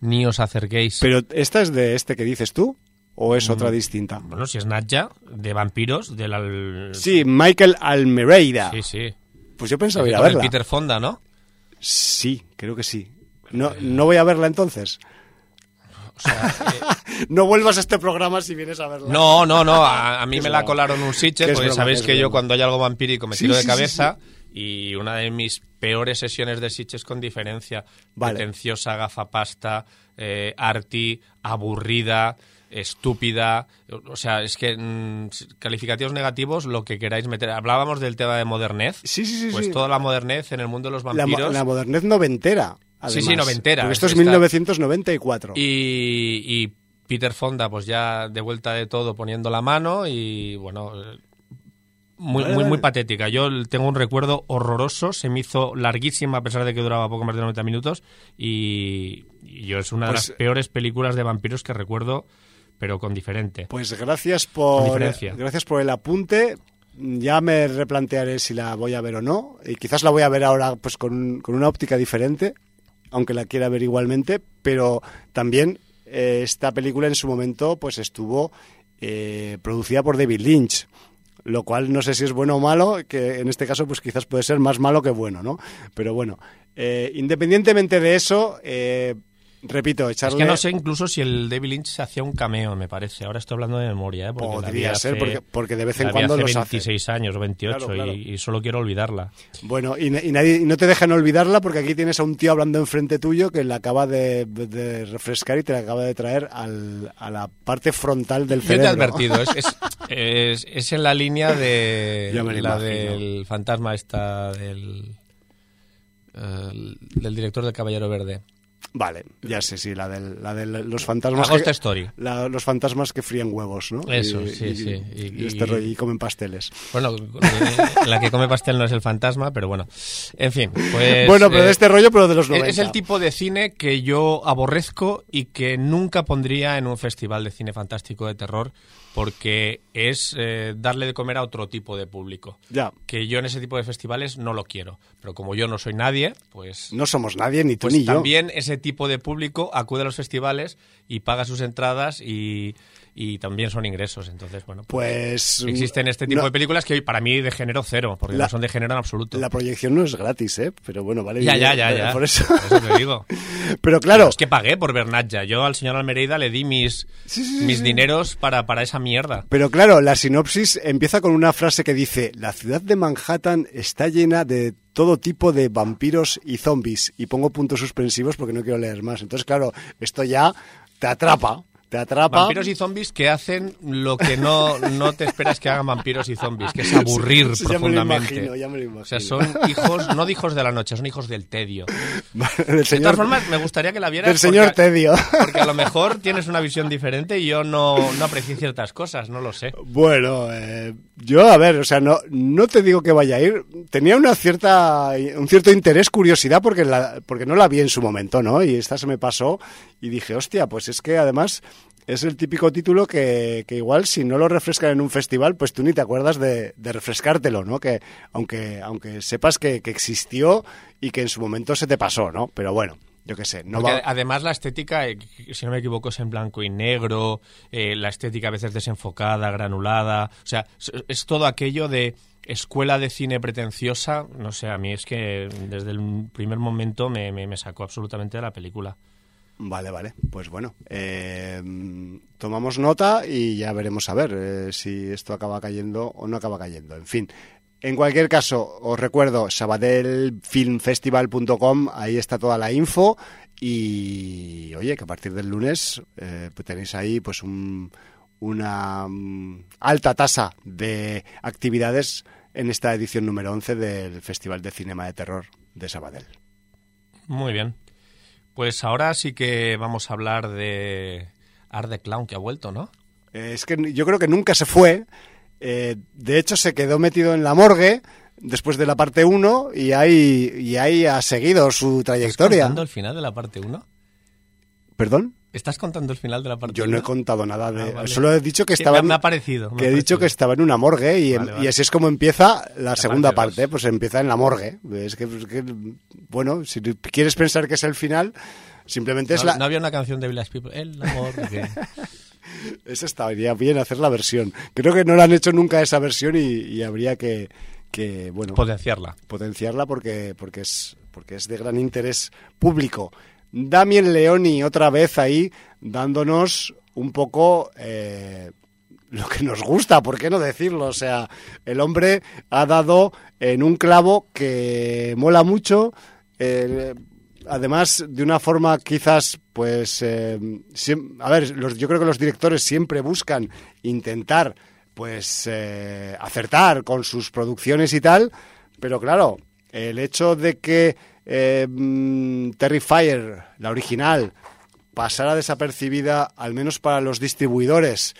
Ni os acerquéis. ¿Pero esta es de este que dices tú? ¿O es Mm. otra distinta? Bueno, si es Nadja, de vampiros, del... al- Sí, Michael Almereida. Sí, sí. Pues yo pensaba ir a verla. Peter Fonda, ¿no? Sí, creo que sí. No, no voy a verla entonces. O sea, eh, No vuelvas a este programa si vienes a verla. no, no, no. A, a mí me la colaron un es porque sabéis que yo cuando hay algo vampírico me Sí, tiro de sí, sí, cabeza. Y una de mis peores sesiones de Sitges con diferencia. Vale. Pretenciosa, gafapasta, eh, arty, aburrida, estúpida. O sea, es que mm, calificativos negativos, lo que queráis meter. Hablábamos del tema de modernez. Sí, sí, sí. Pues sí. toda la modernez en el mundo de los la, vampiros. la modernez noventera. Sí, sí, además. noventera. Porque esto es Está- 1994. Y, y Peter Fonda, pues ya de vuelta de todo poniendo la mano y bueno, muy, muy, muy patética. Yo tengo un recuerdo horroroso, se me hizo larguísima a pesar de que duraba poco más de 90 minutos y, y yo es una de Pues- las peores películas de vampiros que recuerdo, pero con diferente. Pues gracias por gracias por el apunte. Ya me replantearé si la voy a ver o no. Y quizás la voy a ver ahora pues con, con una óptica diferente, aunque la quiera ver igualmente. Pero también eh, esta película en su momento pues estuvo eh, producida por David Lynch. lo cual no sé si es bueno o malo, que en este caso pues quizás puede ser más malo que bueno, ¿no? Pero bueno, eh, independientemente de eso, repito, echarle... Es que no sé incluso si el David Lynch hacía un cameo, me parece. Ahora estoy hablando de memoria, ¿eh? Porque Podría ser, hace- porque, porque de vez en cuando hace los hace. 26 años o 28 Claro, claro. Y, y solo quiero olvidarla. Bueno, y, y nadie, y no te dejan olvidarla porque aquí tienes a un tío hablando enfrente tuyo que la acaba de, de refrescar y te la acaba de traer al- a la parte frontal del Yo te he cerebro. advertido, es, es, es- es en la línea de la imagino. del fantasma esta del, el- del director del Caballero Verde. Vale, ya sé, sí, la de la del- los fantasmas. Que- Story. la- los fantasmas que frían huevos, ¿no? Eso, Y- sí, y- sí. Y, Y- este rollo, y comen pasteles. Bueno, eh, la que come pastel no es el fantasma, pero bueno. En fin, pues... bueno, pero eh, de este rollo, pero de los 90. Es el tipo de cine que yo aborrezco y que nunca pondría en un festival de cine fantástico de terror porque es eh, darle de comer a otro tipo de público. Ya, Que yo en ese tipo de festivales no lo quiero. Pero como yo no soy nadie, pues, no somos nadie, ni tú pues ni yo. también ese tipo de público acude a los festivales y paga sus entradas y, y también son ingresos. Entonces, bueno, Pues. existen este tipo no- de películas que para mí de género cero, porque La- no son de género en absoluto. La proyección no es gratis, ¿eh? Pero bueno, vale. Ya, ya, ya, ya. Por eso. te digo. pero claro, Es que pagué por ver Natja. Yo al señor Almereida le di mis, Sí, sí, sí, mis sí. dineros para, para esa mierda. Pero claro, la sinopsis empieza con una frase que dice, la ciudad de Manhattan está llena de todo tipo de vampiros y zombies. Y pongo puntos suspensivos porque no quiero leer más. Entonces, claro, esto ya te atrapa. Te atrapa. Vampiros y zombies que hacen lo que no, no te esperas que hagan vampiros y zombies, que es aburrir Sí, ya me lo profundamente. imagino, ya me lo imagino. O sea, son hijos, no de hijos de la noche, son hijos del tedio. del De señor, todas formas, me gustaría que la vieras. del señor porque, Tedio. porque a lo mejor tienes una visión diferente y yo no, no aprecié ciertas cosas, no lo sé. Bueno, eh, yo, a ver, o sea, no, no te digo que vaya a ir. Tenía una cierta, un cierto interés, curiosidad, porque, la, porque no la vi en su momento, ¿no? Y esta se me pasó y dije, hostia, pues es que además es el típico título que, que igual si no lo refrescan en un festival, pues tú ni te acuerdas de, de refrescártelo, ¿no? Que aunque, aunque sepas que, que existió y que en su momento se te pasó, ¿no? Pero bueno, yo qué sé, no va... Además, la estética, eh, si no me equivoco, es en blanco y negro, eh, la estética a veces desenfocada, granulada. O sea, es, es todo aquello de escuela de cine pretenciosa. No sé, a mí es que desde el primer momento me, me- me sacó absolutamente de la película. Vale, vale. Pues bueno, eh, tomamos nota y ya veremos a ver eh, si esto acaba cayendo o no acaba cayendo. En fin, en cualquier caso, os recuerdo sabadelfilmfestival.com, ahí está toda la info y oye, que a partir del lunes eh, pues tenéis ahí pues un- una mm, alta tasa de actividades en esta edición número 11 del Festival de Cinema de Terror de Sabadell. Muy bien. Pues ahora sí que vamos a hablar de Art the Clown, que ha vuelto, ¿no? Eh, Es que yo creo que nunca se fue. Eh, de hecho, se quedó metido en la morgue después de la parte 1 y ahí, y ahí ha seguido su ¿Estás trayectoria. contando el final de la parte 1? ¿Perdón? ¿Estás contando el final de la parte Yo 1? no he contado nada de... Ah, vale. Solo he dicho que estaba... me- ha parecido, me que ha he dicho que estaba en una morgue y, Vale, vale. y así es como empieza la, segunda parte pues empieza en la morgue. Es que, bueno, si quieres pensar que es el final, simplemente es la... no había una canción de Village People. El amor que... Esa estaría bien hacer la versión. Creo que no la han hecho nunca esa versión y, y habría que, que, bueno, Potenciarla. potenciarla porque, porque, es, porque es de gran interés público. Damien Leoni otra vez ahí dándonos un poco eh, lo que nos gusta, ¿por qué no decirlo? O sea, el hombre ha dado en un clavo que mola mucho. eh, además, de una forma quizás, pues, eh, a ver, yo creo que los directores siempre buscan intentar, pues, eh, acertar con sus producciones y tal, pero claro, el hecho de que eh, mm, Terrifier, la original, pasara desapercibida, al menos para los distribuidores,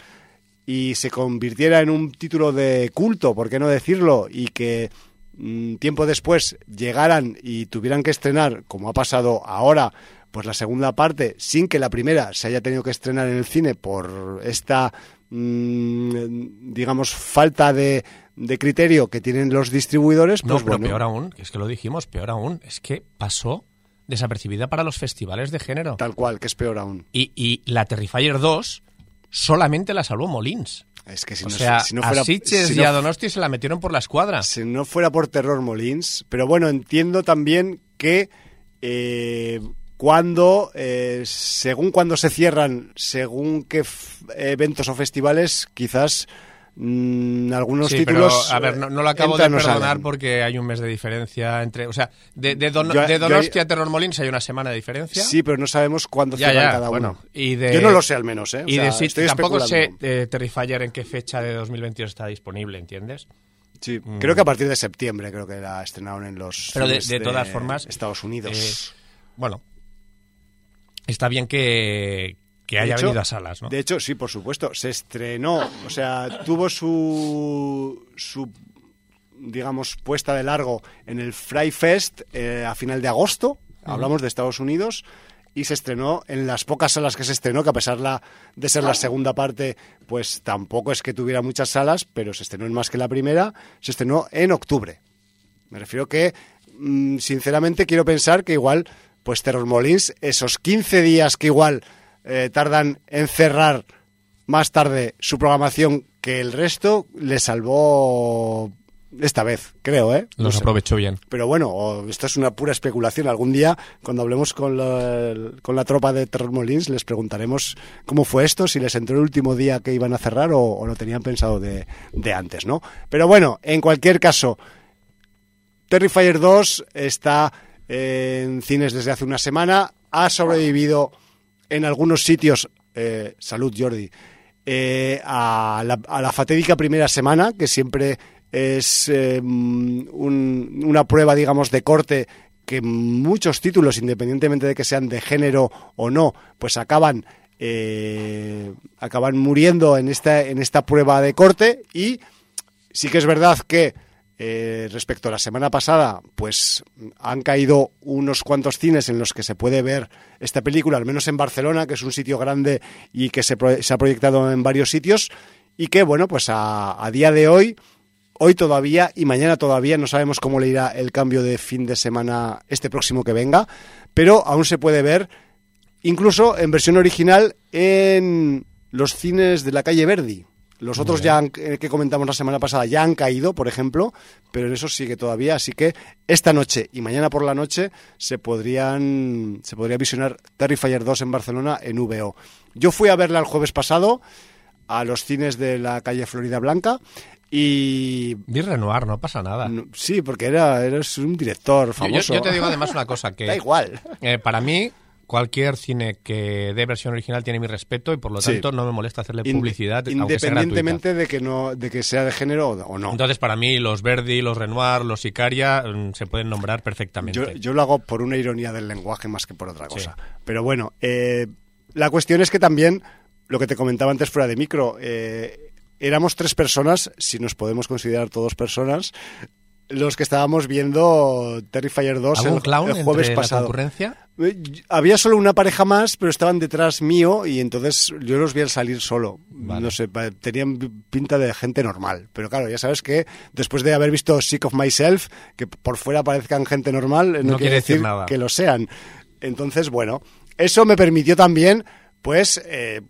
y se convirtiera en un título de culto, ¿por qué no decirlo? Y que mm, tiempo después llegaran y tuvieran que estrenar, como ha pasado ahora, pues la segunda parte, sin que la primera se haya tenido que estrenar en el cine por esta, digamos, falta de, de criterio que tienen los distribuidores, No, pues pero bueno, peor aún, que es que lo dijimos, peor aún, es que pasó desapercibida para los festivales de género. tal cual, que es peor aún. Y, y la Terrifier 2 solamente la salvó Molins. Es que si o no, sea, si no fuera, a Sitges si y no a Donosti se la metieron por la escuadra. si no fuera por Terror Molins. Pero bueno, entiendo también que eh, cuando, eh, según cuando se cierran, según qué eventos o festivales, quizás mm, algunos Sí, títulos. pero, a ver, no, no lo acabo de perdonar salen. porque hay un mes de diferencia entre... O sea, de, de, Don- Yo- de yo- Donosti a Terrormolins hay una semana de diferencia. Sí, pero no sabemos cuándo Ya, cierran ya, cada bueno, uno. y de- Yo no lo sé al menos, ¿eh? O y sea, de estoy tampoco sé eh, Terrifier en qué fecha de 2022 está disponible, ¿entiendes? Sí, creo que a partir de septiembre creo que la estrenaron en los Pero de todas formas... Estados Unidos. eh, bueno, está bien que, que haya hecho- venido a salas, ¿no? De hecho, sí, por supuesto, se estrenó, o sea, tuvo su, su digamos, puesta de largo en el Fry Fest eh, a final de agosto, hablamos de Estados Unidos, y se estrenó en las pocas salas que se estrenó, que a pesar la, de ser la segunda parte, pues tampoco es que tuviera muchas salas, pero se estrenó en más que la primera, se estrenó en octubre. Me refiero que, mm, sinceramente, quiero pensar que igual, pues Terror Molins, esos 15 días que igual eh, tardan en cerrar más tarde su programación que el resto, le salvó esta vez, creo, ¿eh? Los aprovechó bien. Pero bueno, esto es una pura especulación. Algún día, cuando hablemos con la, con la tropa de Terror Molins, les preguntaremos cómo fue esto, si les entró el último día que iban a cerrar o, o lo tenían pensado de, de antes, ¿no? Pero bueno, en cualquier caso, Terrifier 2 está en cines desde hace una semana, ha sobrevivido en algunos sitios, eh, salud Jordi, eh, a, la, a la fatídica primera semana, que siempre es eh, un- una prueba, digamos, de corte que muchos títulos, independientemente de que sean de género o no, pues acaban eh, acaban muriendo en esta en esta prueba de corte. Y sí que es verdad que eh, respecto a la semana pasada, pues han caído unos cuantos cines en los que se puede ver esta película, al menos en Barcelona, que es un sitio grande y que se, ha proyectado en varios sitios, y que, bueno, pues a, a día de hoy, hoy todavía y mañana todavía no sabemos cómo le irá el cambio de fin de semana este próximo que venga, pero aún se puede ver, incluso en versión original, en los cines de la calle Verdi. Los otros ya han- eh, que comentamos la semana pasada ya han caído, por ejemplo, pero en eso sigue todavía. Así que esta noche y mañana por la noche se podrían se podría visionar Terrifier 2 en Barcelona en VO. Yo fui a verla el jueves pasado a los cines de la calle Florida Blanca y Di Renoir, no pasa nada. no- sí, porque era eres un director Yo- yo, famoso. yo te digo además una cosa, que da igual. eh, para mí cualquier cine que dé versión original tiene mi respeto y por lo Sí. tanto no me molesta hacerle publicidad, sea independientemente de que no de que sea de género o no. Entonces, para mí, los Verdi, los Renoir, los Sicaria mm, se pueden nombrar perfectamente. Yo, yo lo hago por una ironía del lenguaje más que por otra cosa. Pero bueno, eh, la cuestión es que también, lo que te comentaba antes fuera de micro, eh, éramos tres personas, si nos podemos considerar todos personas, los que estábamos viendo Terrifier 2 ¿Algún el, clown el jueves entre la pasado. concurrencia? Eh, Había solo una pareja más, pero estaban detrás mío y entonces yo los vi al salir solo. Vale. No sé, tenían pinta de gente normal. Pero claro, ya sabes que después de haber visto Sick of Myself, que por fuera parezcan gente normal, no, No quiere decir nada. que lo sean. Entonces, bueno, eso me permitió también, pues, eh,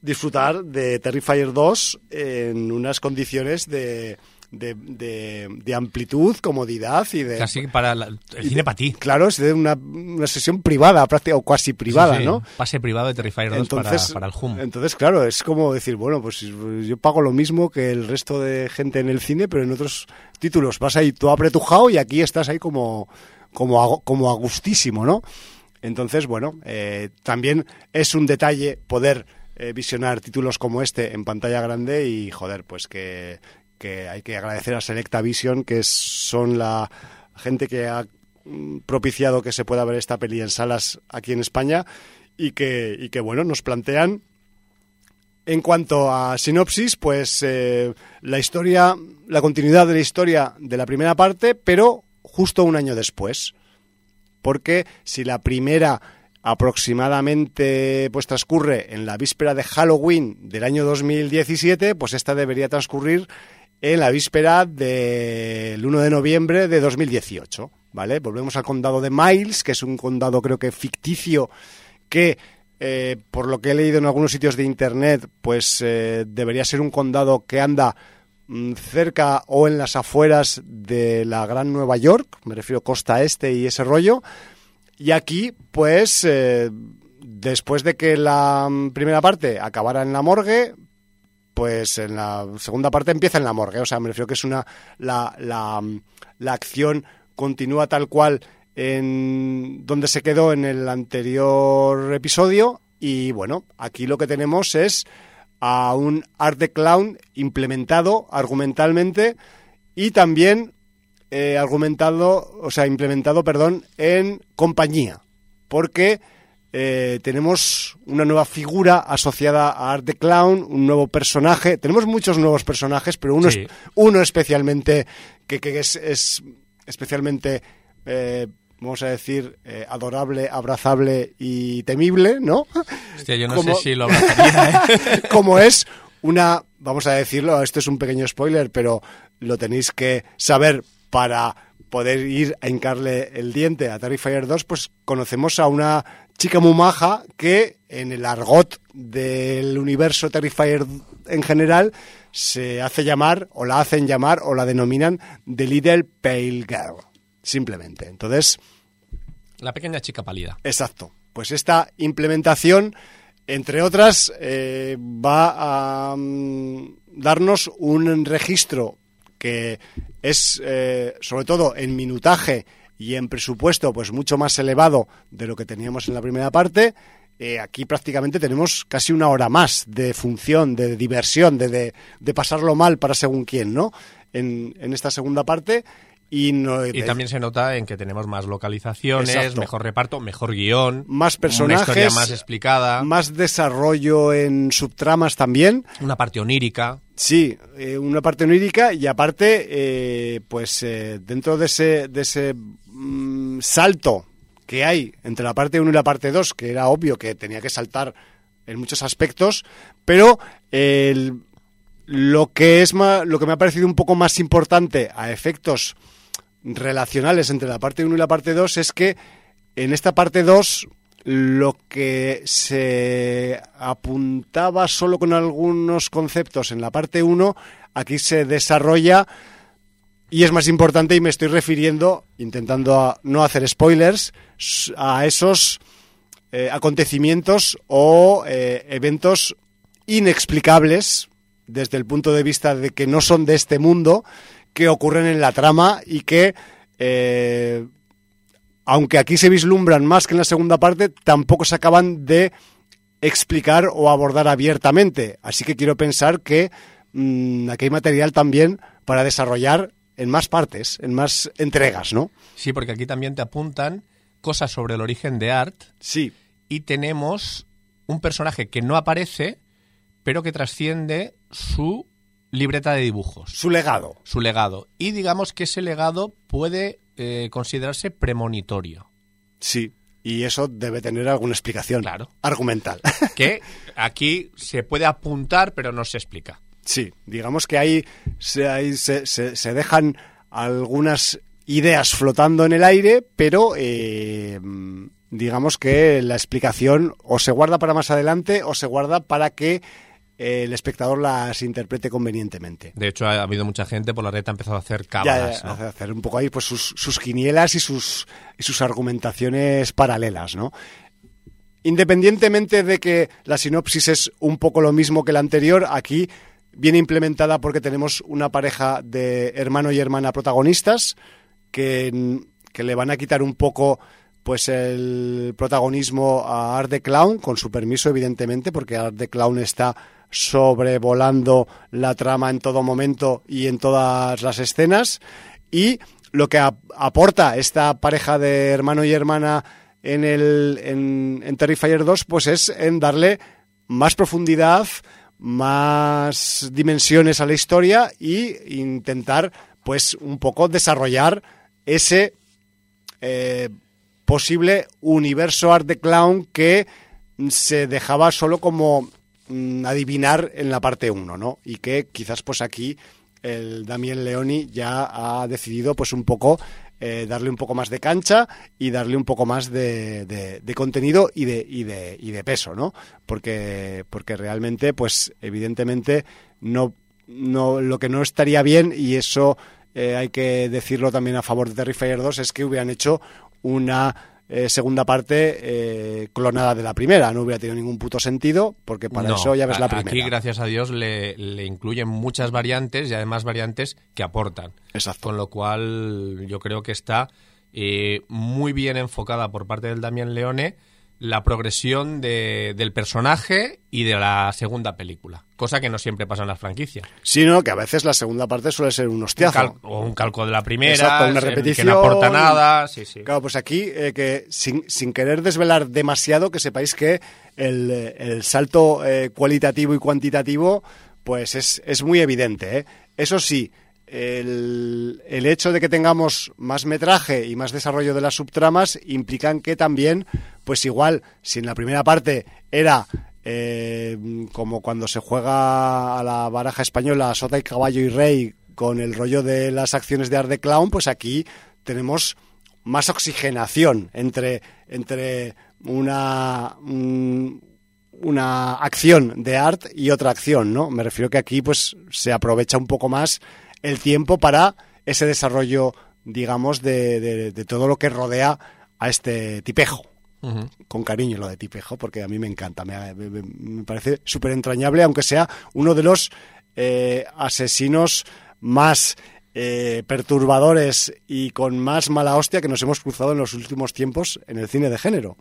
disfrutar de Terrifier 2 en unas condiciones de, de, de- de amplitud, comodidad y de... Casi para la- el cine para ti. Claro, es de una, una sesión privada, práctica, o cuasi privada, Sí, sí. ¿no? Pase privado de Terrifier 2 Entonces, para, para el Hum. entonces, claro, es como decir, bueno, pues yo pago lo mismo que el resto de gente en el cine, pero en otros títulos vas ahí todo apretujado y aquí estás ahí como, como, a, como a gustísimo, ¿no? Entonces, bueno, eh, también es un detalle poder eh, visionar títulos como este en pantalla grande y, joder, pues que, que hay que agradecer a Selecta Vision, que son la gente que ha mm, propiciado que se pueda ver esta peli en salas aquí en España y que, y que bueno, nos plantean en cuanto a sinopsis, pues eh, la historia, la continuidad de la historia de la primera parte, pero justo un año después. Porque si la primera aproximadamente pues transcurre en la víspera de Halloween del año 2017, pues esta debería transcurrir en la víspera del 1 de noviembre de 2018, ¿vale? Volvemos al condado de Miles, que es un condado creo que ficticio que eh, por lo que he leído en algunos sitios de internet, pues eh, debería ser un condado que anda mm, cerca o en las afueras de la Gran Nueva York, me refiero costa este y ese rollo. Y aquí, pues, eh, después de que la mm, primera parte acabara en la morgue, pues en la segunda parte empieza en la morgue. O sea, me refiero que es una. La, la, la acción continúa tal cual en donde se quedó en el anterior episodio. Y bueno, aquí lo que tenemos es a un art de clown implementado argumentalmente y también eh, argumentado, o sea, implementado, perdón, en compañía. Porque eh, tenemos una nueva figura asociada a Art the Clown, un nuevo personaje. Tenemos muchos nuevos personajes, pero uno, Sí. es, uno especialmente que, que es, es especialmente, eh, vamos a decir, eh, adorable, abrazable y temible, ¿no? Hostia, yo no Como- sé si lo abrazaría, ¿eh? Como es una, vamos a decirlo, esto es un pequeño spoiler, pero lo tenéis que saber para poder ir a hincarle el diente a Terrifier 2, pues conocemos a una chica muy maja que en el argot del universo Terrifier en general se hace llamar o la hacen llamar o la denominan The Little Pale Girl, simplemente. Entonces, La pequeña chica pálida. Exacto. Pues esta implementación, entre otras, eh, va a mm, darnos un registro que es, eh, sobre todo en minutaje y en presupuesto, pues mucho más elevado de lo que teníamos en la primera parte. Eh, aquí prácticamente tenemos casi una hora más de función, de diversión, de, de, de pasarlo mal para según quién, ¿no? En, en esta segunda parte. Y, no, Y también se nota en que tenemos más localizaciones, Exacto. mejor reparto, mejor guion, más una personajes, historia más explicada, más desarrollo en subtramas también. una parte onírica. Sí, eh, una parte onírica y aparte, eh, pues eh, dentro de ese, de ese mm, salto que hay entre la parte 1 y la parte 2, que era obvio que tenía que saltar en muchos aspectos, pero lo que es ma- lo que me ha parecido un poco más importante a efectos relacionales entre la parte 1 y la parte 2 es que en esta parte 2 lo que se apuntaba solo con algunos conceptos en la parte 1, aquí se desarrolla y es más importante y me estoy refiriendo, intentando no hacer spoilers, a esos eh, acontecimientos o eh, eventos inexplicables desde el punto de vista de que no son de este mundo, que ocurren en la trama y que, eh, aunque aquí se vislumbran más que en la segunda parte, tampoco se acaban de explicar o abordar abiertamente. Así que quiero pensar que mm, aquí hay material también para desarrollar en más partes, en más entregas, ¿no? Sí, porque aquí también te apuntan cosas sobre el origen de Art Sí, y tenemos un personaje que no aparece, pero que trasciende su libreta de dibujos, su legado. su legado. Y digamos que ese legado puede eh, considerarse premonitorio. Sí, y eso debe tener alguna explicación Claro. argumental. Que aquí se puede apuntar, pero no se explica. Sí, digamos que ahí se, ahí se, se- se dejan algunas ideas flotando en el aire, pero eh, digamos que la explicación o se guarda para más adelante o se guarda para que eh, el espectador las interprete convenientemente. De hecho, ha habido mucha gente por la red que ha empezado a hacer cábalas. hace- hacer un poco ahí pues sus, sus quinielas y sus, y sus argumentaciones paralelas, ¿no? Independientemente de que la sinopsis es un poco lo mismo que la anterior, aquí viene implementada porque tenemos una pareja de hermano y hermana protagonistas que, le van a quitar un poco pues el protagonismo a Art the Clown, con su permiso evidentemente, porque Art the Clown está sobrevolando la trama en todo momento y en todas las escenas. Y lo que ap- aporta esta pareja de hermano y hermana en, el, en, en Terrifier 2, pues es en darle más profundidad, más dimensiones a la historia y intentar, pues, un poco desarrollar ese eh, posible universo Art the Clown que se dejaba solo como mm, adivinar en la parte 1, ¿no? Y que quizás pues aquí el Damien Leoni ya ha decidido pues un poco eh, darle un poco más de cancha y darle un poco más de, de- contenido y de, y, de, y de peso, ¿no? Porque, porque realmente, pues evidentemente, no, no, lo que no estaría bien, y eso eh, hay que decirlo también a favor de Terrifier 2, es que hubieran hecho una eh, segunda parte eh, clonada de la primera. No hubiera tenido ningún puto sentido, porque para No, eso ya ves la primera. Aquí, gracias a Dios, le, le incluyen muchas variantes y además variantes que aportan. Exacto. Con lo cual, yo creo que está eh, muy bien enfocada por parte del Damián Leone la progresión de- del personaje y de la segunda película. Cosa que no siempre pasa en las franquicias. Sino que a veces la segunda parte suele ser un hostiazo. o un calco de la primera, Exacto, una repetición. que no aporta nada. Sí, sí. Claro, pues aquí, eh, que sin, sin querer desvelar demasiado, que sepáis que el, el salto eh, cualitativo y cuantitativo, pues es, es muy evidente. ¿eh? Eso sí, el, el hecho de que tengamos más metraje y más desarrollo de las subtramas implican que también, pues igual, si en la primera parte era eh, como cuando se juega a la baraja española sota y caballo y rey con el rollo de las acciones de Art de Clown, pues aquí tenemos más oxigenación entre, entre una, un- una acción de art y otra acción, ¿no? Me refiero que aquí pues se aprovecha un poco más el tiempo para ese desarrollo, digamos, de- de todo lo que rodea a este tipejo Con cariño lo de Tipejo, porque a mí me encanta, me, me- me parece súper entrañable, aunque sea uno de los eh, asesinos más eh, perturbadores y con más mala hostia que nos hemos cruzado en los últimos tiempos en el cine de género.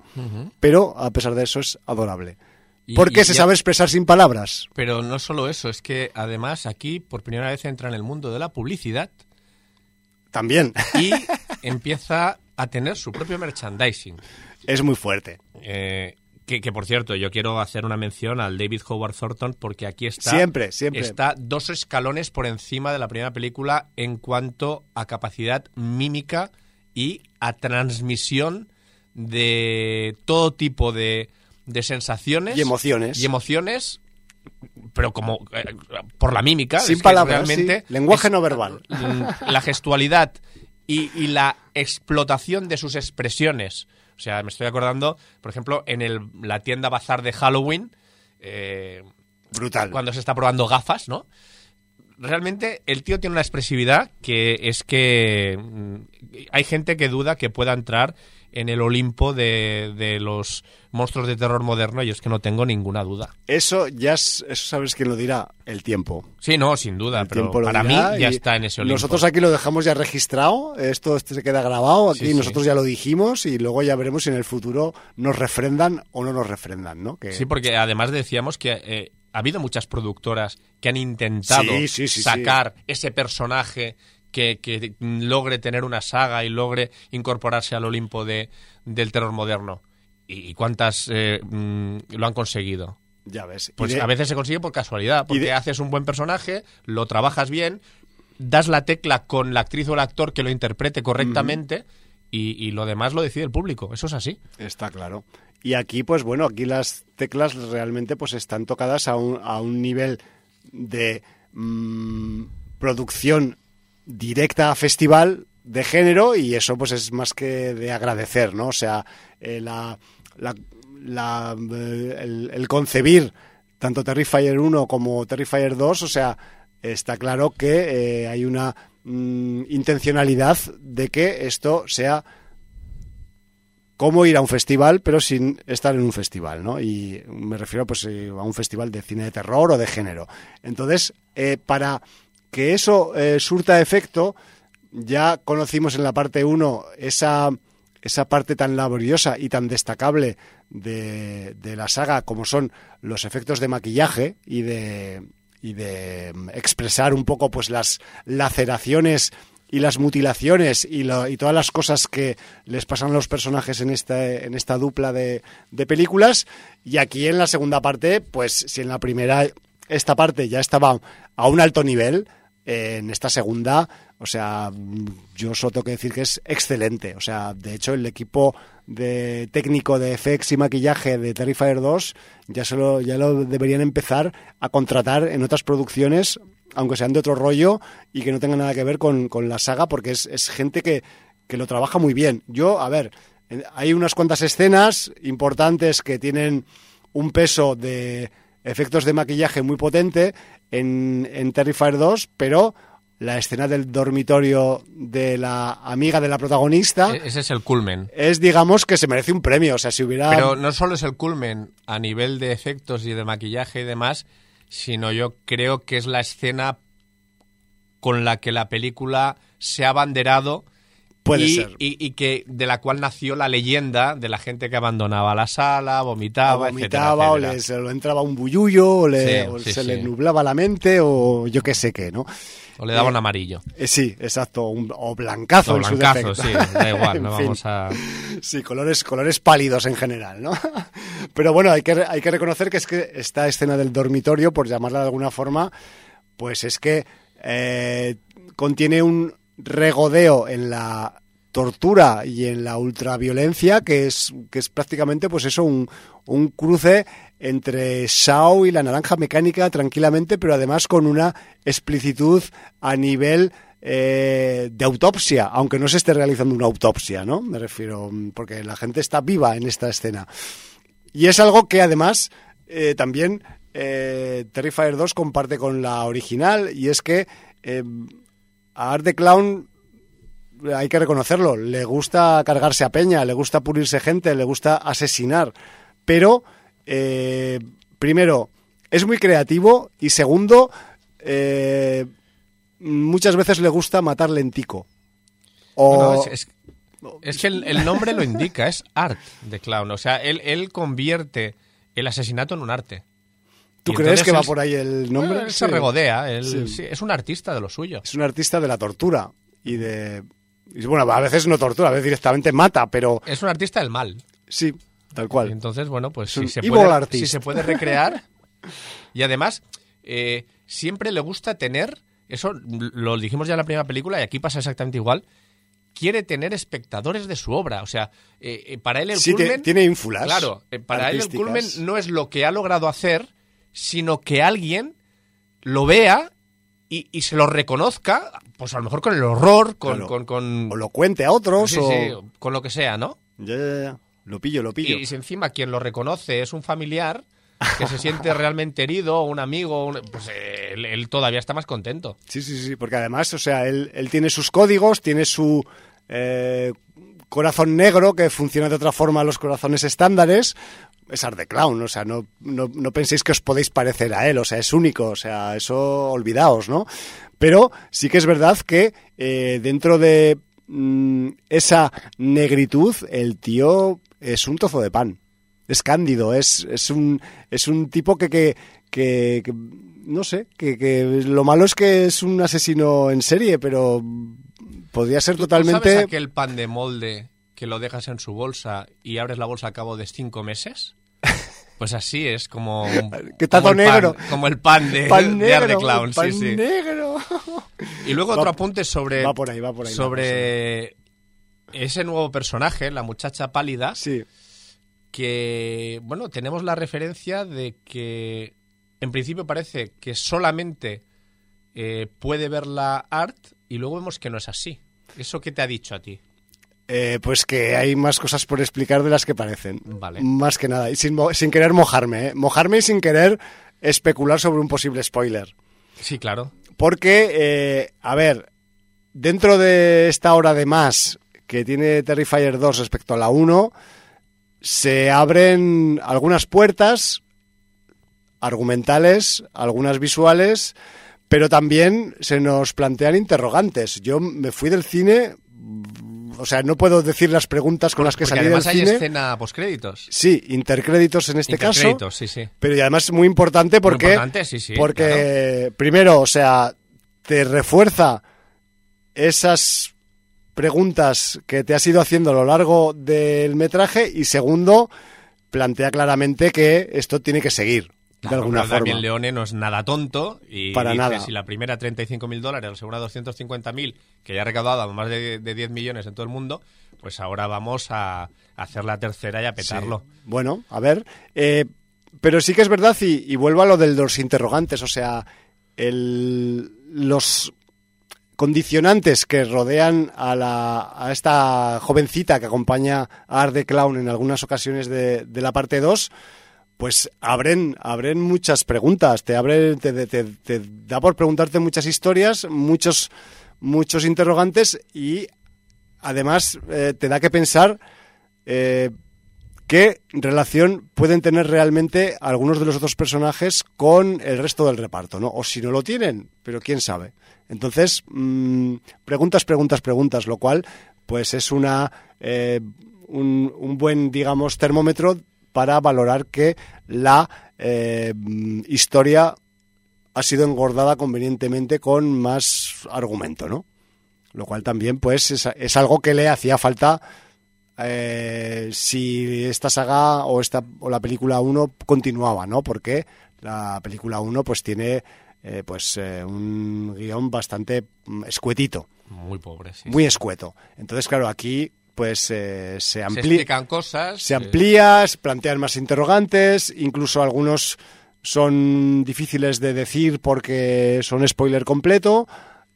Pero a pesar de eso es adorable. Y- Porque y se ya- sabe expresar sin palabras. Pero no solo eso, es que además aquí por primera vez entra en el mundo de la publicidad También y empieza a tener su propio merchandising. Es muy fuerte. Eh, que, que, por cierto, yo quiero hacer una mención al David Howard Thornton porque aquí está. Siempre, siempre. Está dos escalones por encima de la primera película en cuanto a capacidad mímica y a transmisión de todo tipo de, de sensaciones Y emociones. y emociones, pero como eh, por la mímica. Sin palabras, realmente sí. Lenguaje es- no verbal. la gestualidad y, y la explotación de sus expresiones. O sea, me estoy acordando, por ejemplo, en el, la tienda bazar de Halloween, eh, Brutal. cuando se está probando gafas, ¿no? Realmente el tío tiene una expresividad que es que mm, hay gente que duda que pueda entrar en el Olimpo de, de los monstruos de terror moderno y es que no tengo ninguna duda. Eso ya es, eso sabes quién lo dirá, el tiempo. Sí, no, sin duda, El pero para mí ya está en ese Olimpo. Nosotros aquí lo dejamos ya registrado, esto este se queda grabado, aquí Sí, sí. nosotros ya lo dijimos y luego ya veremos si en el futuro nos refrendan o no nos refrendan, ¿no? Que Sí, porque además decíamos que eh, ha habido muchas productoras que han intentado sí, sacar ese personaje que, que logre tener una saga y logre incorporarse al Olimpo de, del terror moderno. ¿Y cuántas eh, mm, lo han conseguido? ya ves. Pues de- a veces se consigue por casualidad, porque de- haces un buen personaje, lo trabajas bien, das la tecla con la actriz o el actor que lo interprete correctamente y, y lo demás lo decide el público. Eso es así. Está claro. Y aquí, pues bueno, aquí las teclas realmente pues están tocadas a un, a un nivel de mm, producción directa a festival de género y eso pues es más que de agradecer, ¿no? O sea, eh, la, eh, el, el concebir tanto Terrifier 1 como Terrifier 2, o sea, está claro que eh, hay una mm, intencionalidad de que esto sea cómo ir a un festival, pero sin estar en un festival, ¿no? Y me refiero pues a un festival de cine de terror o de género. Entonces, para que eso eh, surta efecto, ya conocimos en la parte 1 esa, esa parte tan laboriosa y tan destacable de, de la saga como son los efectos de maquillaje y de, y de mm, expresar un poco pues las laceraciones y las mutilaciones y, lo- y todas las cosas que les pasan a los personajes en esta, en esta dupla de, de películas. Y aquí en la segunda parte, pues si en la primera esta parte ya estaba a un alto nivel, en esta segunda, o sea, yo solo tengo que decir que es excelente. O sea, de hecho, el equipo de técnico de FX y maquillaje de Terrifier 2 ya, se lo, ya lo deberían empezar a contratar en otras producciones, aunque sean de otro rollo y que no tengan nada que ver con, con la saga, porque es, es gente que, que lo trabaja muy bien. Yo, a ver, eh, hay unas cuantas escenas importantes que tienen un peso de efectos de maquillaje muy potente en, en Terrifier 2, pero la escena del dormitorio de la amiga de la protagonista. E-, ese es el culmen. Es, digamos, que se merece un premio. O sea, si hubiera. Pero no solo es el culmen a nivel de efectos y de maquillaje y demás, sino yo creo que es la escena con la que la película se ha abanderado Puede y, ser. y- y que de la cual nació la leyenda de la gente que abandonaba la sala, vomitaba, o vomitaba, o etcétera, le, etcétera. se le entraba un bullullo, o, le- Sí, o sí, se sí. le nublaba la mente, o yo qué sé qué, ¿no? O le daban amarillo. Eh, sí, exacto, un- o blancazo O en su blancazo, sí, da igual, no vamos a... Sí, colores, colores pálidos en general, ¿no? Pero bueno, hay que, hay que reconocer que es que esta escena del dormitorio, por llamarla de alguna forma, pues es que eh, contiene un regodeo en la tortura y en la ultraviolencia que es, que es prácticamente pues eso, un, un cruce entre Shaw y la naranja mecánica tranquilamente, pero además con una explicitud a nivel eh, de autopsia, aunque no se esté realizando una autopsia, ¿no? Me refiero, porque la gente está viva en esta escena. Y es algo que además eh, también eh, Terrifier 2 comparte con la original, y es que eh, a Art the Clown hay que reconocerlo, le gusta cargarse a peña, le gusta pulirse gente, le gusta asesinar, pero eh, primero es muy creativo y segundo eh, muchas veces le gusta matar lentico. O, Bueno, es, es- es que el, el nombre lo indica, es art de clown. O sea, él, él convierte el asesinato en un arte. ¿Tú crees que va por ahí el nombre? Bueno, él se regodea, él- Sí. sí, es un artista de lo suyo. Es un artista de la tortura y de... y bueno, a veces no tortura, a veces directamente mata, pero Es un artista del mal. sí, tal cual. entonces, bueno, pues Es si se, puede, artist. si se puede recrear. y además, eh, siempre le gusta tener, eso lo dijimos ya en la primera película y aquí pasa exactamente igual, quiere tener espectadores de su obra. O sea, eh, eh, para él el Sí, culmen... tiene ínfulas. Claro, eh, para él el culmen no es lo que ha logrado hacer, sino que alguien lo vea y, y se lo reconozca, pues a lo mejor con el horror, con... Claro. con, con- O lo cuente a otros sí, o... sí, con lo que sea, ¿no? Ya, ya, ya. Lo pillo, lo pillo. Y si encima quien lo reconoce es un familiar que se siente realmente herido, un amigo, un- pues él, él todavía está más contento. Sí, sí, sí, porque además, o sea, él, él tiene sus códigos, tiene su eh, corazón negro que funciona de otra forma a los corazones estándares. Es Art the Clown, o sea, no, no, no penséis que os podéis parecer a él, o sea, es único, o sea, eso olvidaos, ¿no? Pero sí que es verdad que eh, dentro de mm, esa negritud, el tío es un trozo de pan. Es cándido, es, es, un, es un tipo que, que, que- que, no sé, que, que lo malo es que es un asesino en serie, pero podría ser ¿Tú- tú totalmente... ¿Sabes aquel pan de molde que lo dejas en su bolsa y abres la bolsa a cabo de cinco meses? Pues así es, como, un- Que como el todo pan- negro. como el pan de, pan de Art the negro, Clown, pan sí, sí. negro. Y luego Va- otro apunte sobre, va por ahí, va por ahí sobre ese nuevo personaje, la muchacha pálida, Sí, que, bueno, tenemos la referencia de que en principio parece que solamente eh, puede ver la art y luego vemos que no es así. ¿Eso qué te ha dicho a ti? Eh, pues que hay más cosas por explicar de las que parecen. Vale. Más que nada, y sin, sin querer mojarme, ¿eh? Mojarme y sin querer especular sobre un posible spoiler. Sí, claro. Porque, eh, a ver, dentro de esta hora de más que tiene Terrifier 2 respecto a la 1, se abren algunas puertas argumentales, algunas visuales, pero también se nos plantean interrogantes. Yo me fui del cine, o sea, no puedo decir las preguntas con las que Porque salí del además hay cine. escena postcréditos. Sí, intercréditos en este caso. Intercréditos, sí, sí. Pero y además es muy importante porque, importante, sí, sí, porque primero, o sea, te refuerza esas preguntas que te has ido haciendo a lo largo del metraje y segundo, plantea claramente que esto tiene que seguir de Claro, alguna pero Damien forma. Leone no es nada tonto y Para dice, nada. si la primera 35 mil dólares, la segunda 250 mil, que ya ha recaudado más de, de 10 millones en todo el mundo, pues ahora vamos a hacer la tercera y a petarlo. Sí. Bueno, a ver. eh, pero sí que es verdad, y, y vuelvo a lo de los interrogantes, o sea, el, los condicionantes que rodean a, la, a esta jovencita que acompaña a Art the Clown en algunas ocasiones de, de la parte 2, pues abren, abren muchas preguntas, te, abre, te, da por preguntarte muchas historias, muchos, muchos interrogantes y además eh, te da que pensar eh, qué relación pueden tener realmente algunos de los otros personajes con el resto del reparto, ¿no? O si no lo tienen, pero quién sabe. Entonces, mmm, preguntas, preguntas, preguntas, lo cual, pues es una eh, un, un, buen, digamos, termómetro para valorar que la eh, historia ha sido engordada convenientemente con más argumento, ¿no? Lo cual también, pues, es, es algo que le hacía falta eh, si esta saga o esta o la película 1 continuaba, ¿no? Porque la película 1 pues tiene eh, pues eh, un guion bastante escuetito. Muy pobre, sí. Muy escueto. Entonces, claro, aquí pues eh, se amplía. Se cosas. Se amplía, se plantean más interrogantes, incluso algunos son difíciles de decir porque son spoiler completo.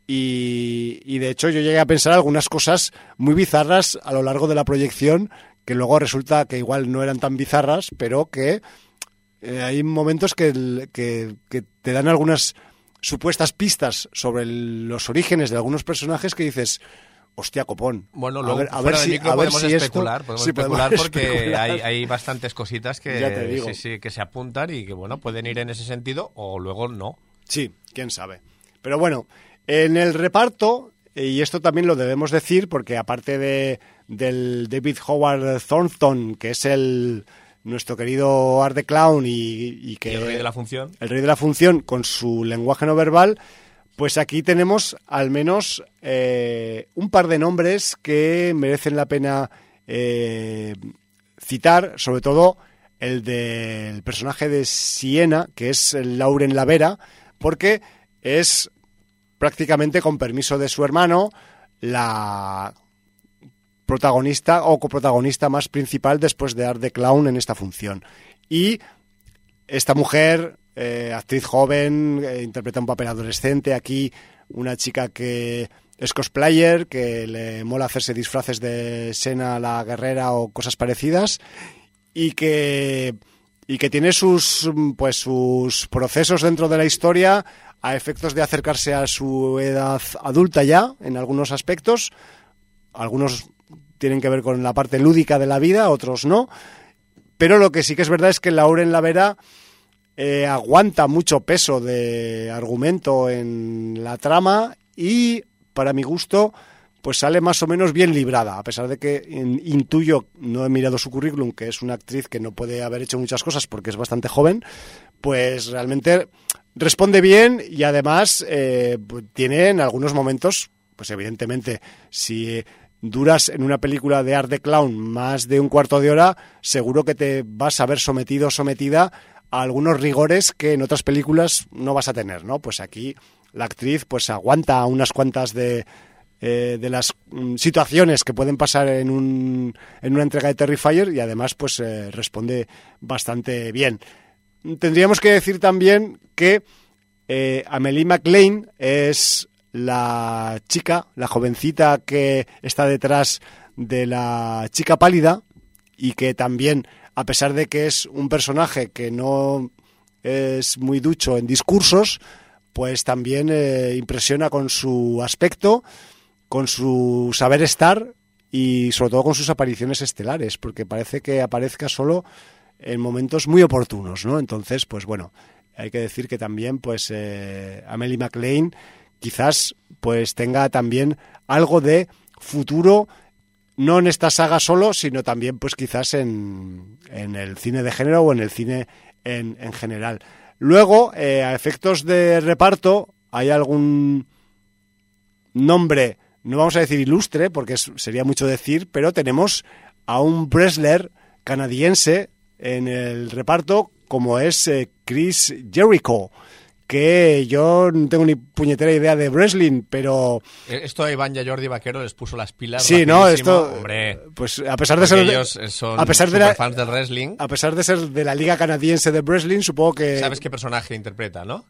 Y, y, de hecho yo llegué a pensar algunas cosas muy bizarras a lo largo de la proyección que luego resulta que igual no eran tan bizarras, pero que eh, hay momentos que, que, que, te dan algunas supuestas pistas sobre el, los orígenes de algunos personajes que dices, hostia copón. Bueno, luego, a ver, a ver si, a podemos ver si especular, esto, podemos especular podemos porque especular. Hay, hay, bastantes cositas que, sí, sí, que se apuntan y que bueno, pueden ir en ese sentido o luego no. Sí, quién sabe. Pero bueno, en el reparto, y esto también lo debemos decir porque aparte de, del David Howard Thornton, que es el nuestro querido Art the Clown y, y que... ¿Y el rey de la función. El rey de la función con su lenguaje no verbal, pues aquí tenemos al menos eh, un par de nombres que merecen la pena eh, citar, sobre todo el del personaje de Siena, que es Lauren Lavera, porque es prácticamente con permiso de su hermano la protagonista o coprotagonista más principal después de Art the Clown en esta función. Y esta mujer eh, actriz joven, eh, interpreta un papel adolescente. Aquí una chica que es cosplayer, que le mola hacerse disfraces de Sena la guerrera o cosas parecidas y que y que tiene sus pues sus procesos dentro de la historia a efectos de acercarse a su edad adulta ya en algunos aspectos. Algunos tienen que ver con la parte lúdica de la vida, otros no. Pero lo que sí que es verdad es que Lauren Lavera eh, aguanta mucho peso de argumento en la trama y, para mi gusto, pues sale más o menos bien librada, a pesar de que intuyo, no he mirado su currículum, que es una actriz que no puede haber hecho muchas cosas porque es bastante joven, pues realmente responde bien y además eh, tiene en algunos momentos, pues evidentemente, si duras en una película de art de clown más de un cuarto de hora, seguro que te vas a ver sometido o sometida algunos rigores que en otras películas no vas a tener, ¿no? Pues aquí la actriz pues aguanta unas cuantas de, eh, de las mm, situaciones que pueden pasar en, un, en una entrega de Terrifier y además pues eh, responde bastante bien. Tendríamos que decir también que eh, Amelie McLean es la chica, la jovencita que está detrás de la chica pálida y que también a pesar de que es un personaje que no es muy ducho en discursos, pues también eh, impresiona con su aspecto, con su saber estar y sobre todo con sus apariciones estelares, porque parece que aparezca solo en momentos muy oportunos, ¿no? Entonces, pues bueno, hay que decir que también, pues, eh, Amelie McLean quizás, pues, tenga también algo de futuro no en esta saga solo, sino también pues quizás en, en el cine de género o en el cine en, en general. Luego, eh, a efectos de reparto, hay algún nombre, no vamos a decir ilustre, porque sería mucho decir, pero tenemos a un wrestler canadiense en el reparto como es eh, Chris Jericho que yo no tengo ni puñetera idea de wrestling, pero... Eh, esto a Iván y a Jordi Vaquero les puso las pilas. Sí, no, esto... Hombre, pues a pesar de ser... Ellos son a pesar de la, fans del wrestling. A pesar de ser de la liga canadiense de wrestling, supongo que... ¿Sabes qué personaje interpreta, no?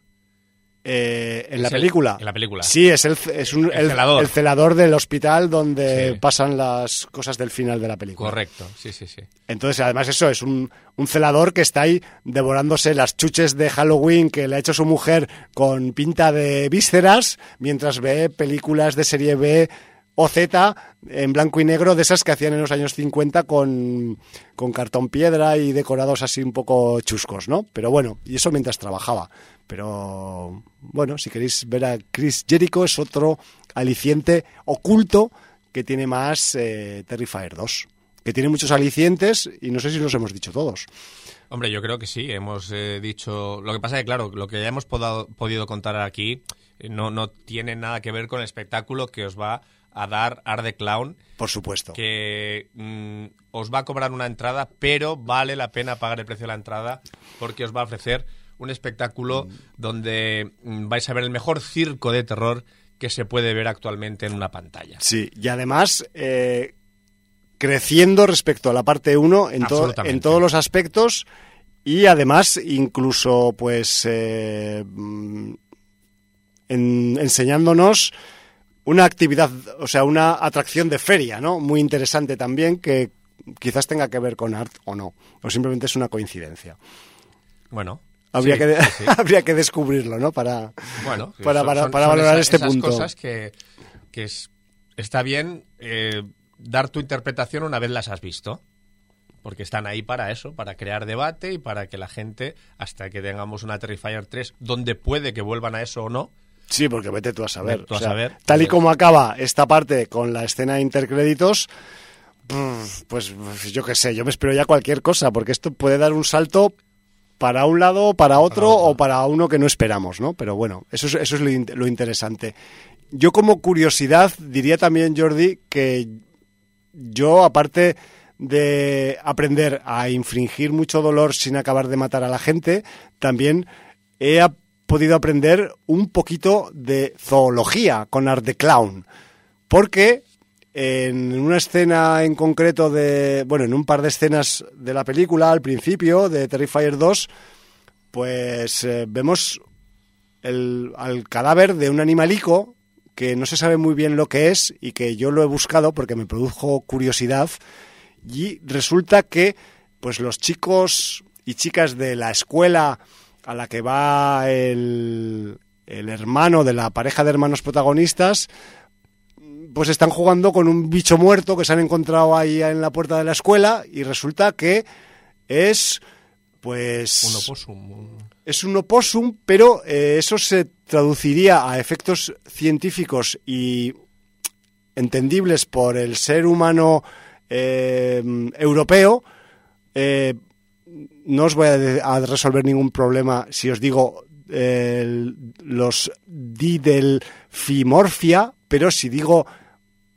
Eh, en la el- película. en la película. Sí, es el, es un- El el, celador. el celador del hospital donde Sí. pasan las cosas del final de la película. Correcto, sí, sí, sí. Entonces, además, eso es un, un celador que está ahí devorándose las chuches de Halloween que le ha hecho su mujer con pinta de vísceras mientras ve películas de serie B o Z en blanco y negro de esas que hacían en los años 50 con, con cartón piedra y decorados así un poco chuscos, ¿no? Pero bueno, y eso mientras trabajaba. Pero bueno, si queréis ver a Chris Jericho es otro aliciente oculto que tiene más eh, Terrifier 2 que tiene muchos alicientes y no sé si los hemos dicho todos. Hombre, yo creo que sí, hemos eh, dicho... Lo que pasa es que, claro, lo que ya hemos podado- podido contar aquí eh, no, no tiene nada que ver con el espectáculo que os va a dar Art the Clown, Por supuesto. que mm, os va a cobrar una entrada, pero vale la pena pagar el precio de la entrada porque os va a ofrecer un espectáculo donde mm, vais a ver el mejor circo de terror que se puede ver actualmente en una pantalla. Sí, y además eh, creciendo respecto a la parte 1 en, to- en todos los aspectos y además incluso pues eh, mm, en- enseñándonos una actividad, o sea, una atracción de feria, ¿no? Muy interesante también que quizás tenga que ver con art o no, o simplemente es una coincidencia. Bueno. Habría, sí, que, sí, habría que descubrirlo, ¿no? Para, Bueno, para, son- para- son- para son valorar esas- este esas punto. cosas que, que es- está bien eh, dar tu interpretación una vez las has visto. Porque están ahí para eso, para crear debate y para que la gente, hasta que tengamos una Terrifier 3, donde puede que vuelvan a eso o no, Sí, porque vete tú a saber. Tú a O sea, saber. Tal y como acaba esta parte con la escena de intercréditos, pues pues, yo qué sé, yo me espero ya cualquier cosa, porque esto puede dar un salto para un lado, para otro, o para uno que no esperamos, ¿no? Pero bueno, eso es, eso es lo, lo interesante. Yo como curiosidad diría también, Jordi, que yo, aparte de aprender a infringir mucho dolor sin acabar de matar a la gente, también he podido aprender un poquito de zoología con Art the Clown. Porque en una escena en concreto de. Bueno, en un par de escenas de la película, al principio, de Terrifier 2, pues eh, vemos el, al cadáver de un animalico que no se sabe muy bien lo que es y que yo lo he buscado porque me produjo curiosidad y resulta que pues los chicos y chicas de la escuela a la que va el, el hermano de la pareja de hermanos protagonistas pues están jugando con un bicho muerto que se han encontrado ahí en la puerta de la escuela y resulta que es pues un opossum. es un opossum, pero eh, eso se traduciría a efectos científicos y entendibles por el ser humano eh, europeo. Eh, no os voy a, resolver ningún problema si os digo los didelfimorfia, pero si digo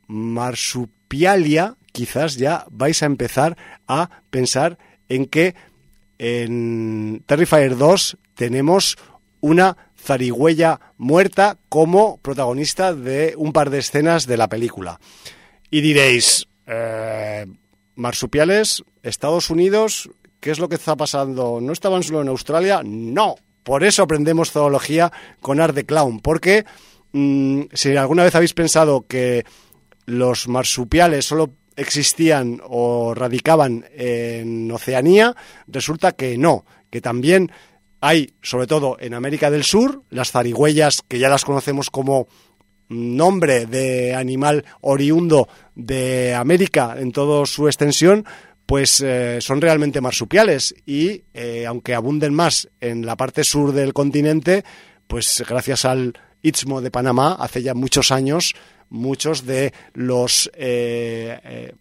marsupialia, quizás ya vais a empezar a pensar en que en Terrifier 2 tenemos una zarigüeya muerta como protagonista de un par de escenas de la película. Y diréis, eh, marsupiales, Estados Unidos, ¿qué es lo que está pasando? ¿No estaban solo en Australia? No. Por eso aprendemos zoología con Art de Clown, porque mm, si alguna vez habéis pensado que los marsupiales solo existían o radicaban en Oceanía, resulta que no, que también hay, sobre todo en América del Sur, las zarigüeyas, que ya las conocemos como nombre de animal oriundo de América en toda su extensión, pues eh, son realmente marsupiales y eh, aunque abunden más en la parte sur del continente, pues gracias al Istmo de Panamá, hace ya muchos años, muchos de los eh, eh,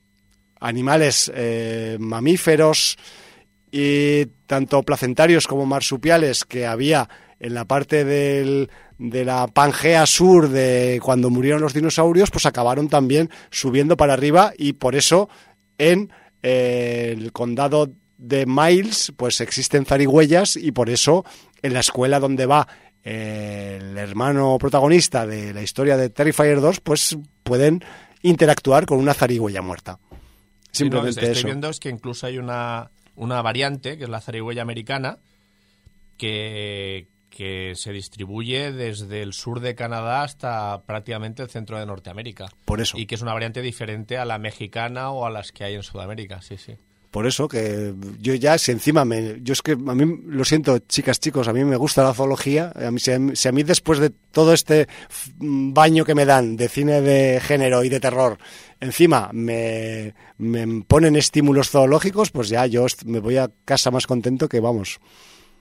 animales eh, mamíferos y tanto placentarios como marsupiales que había en la parte del, de la Pangea sur de cuando murieron los dinosaurios, pues acabaron también subiendo para arriba y por eso en el condado de Miles pues existen zarigüeyas y por eso en la escuela donde va el hermano protagonista de la historia de Terrifier 2 pues pueden interactuar con una zarigüeya muerta. Sí, no, Simplemente estoy eso. viendo es que incluso hay una, una variante, que es la zarigüeya americana, que, que se distribuye desde el sur de Canadá hasta prácticamente el centro de Norteamérica. Por eso. Y que es una variante diferente a la mexicana o a las que hay en Sudamérica, sí, sí. Por eso que yo ya, si encima me. Yo es que a mí, lo siento, chicas, chicos, a mí me gusta la zoología. A mí, si, a mí, si a mí después de todo este baño que me dan de cine de género y de terror, encima me, me ponen estímulos zoológicos, pues ya yo me voy a casa más contento que vamos.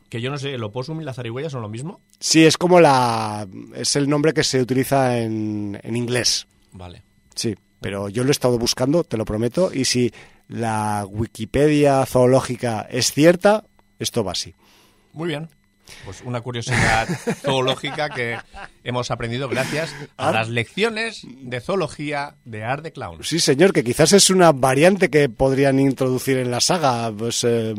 Que yo no sé, ¿el opossum y la zarigüeya son lo mismo? Sí, es como la. Es el nombre que se utiliza en, en inglés. Vale. Sí, pero yo lo he estado buscando, te lo prometo, y si la Wikipedia zoológica es cierta, esto va así. Muy bien. Pues una curiosidad zoológica que hemos aprendido gracias a Ah. las lecciones de zoología de Art de Clown. Sí, señor, que quizás es una variante que podrían introducir en la saga, pues eh,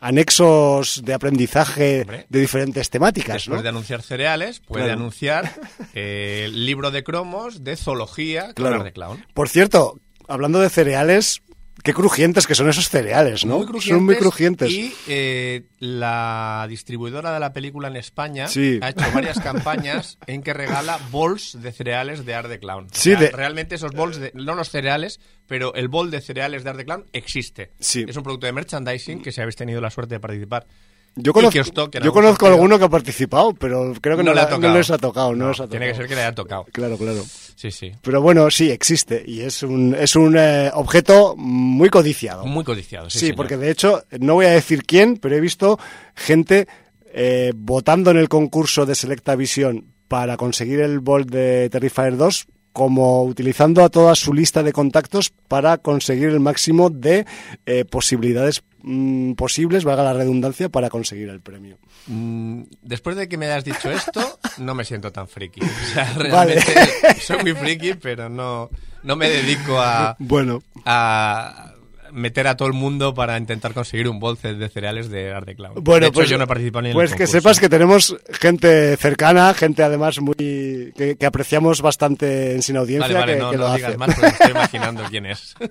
anexos de aprendizaje Hombre. de diferentes temáticas, Después ¿no? de anunciar cereales, puede Claro. anunciar eh, el libro de cromos de zoología con Claro. Art de Clown. Por cierto, hablando de cereales, qué crujientes que son esos cereales, ¿no? Muy Son muy crujientes. Y eh, la distribuidora de la película en España Sí. ha hecho varias campañas en que regala bols de cereales de Art de Clown. O Sí, sea, de- Realmente esos bols, de, no los cereales, pero el bol de cereales de Art de Clown existe. Sí. Es un producto de merchandising que si habéis tenido la suerte de participar. Yo conozco, yo conozco sentido. alguno que ha participado, pero creo que no, le ha no les ha tocado. No, No, les ha Tiene que ser que le haya tocado. Claro, claro. Sí, sí. Pero bueno, sí, existe y es un, es un eh, objeto muy codiciado. Muy codiciado. Sí, Sí, señor. porque de hecho, no voy a decir quién, pero he visto gente eh, votando en el concurso de Selecta Visión para conseguir el Bolt de Terrifier 2 como utilizando a toda su lista de contactos para conseguir el máximo de eh, posibilidades mm, posibles, valga la redundancia, para conseguir el premio. Mm, Después de que me hayas dicho esto, no me siento tan friki. O sea, Vale. realmente soy muy friki, pero no, no me dedico a, Bueno, a meter a todo el mundo para intentar conseguir un bolce de cereales de Art de Clown. Bueno, de hecho, pues, yo no he participado ni en pues el que sepas que tenemos gente cercana, gente además muy que, que apreciamos bastante en Sin Audiencia Vale, vale, que, no, que no lo digas hace. más porque estoy imaginando quién es.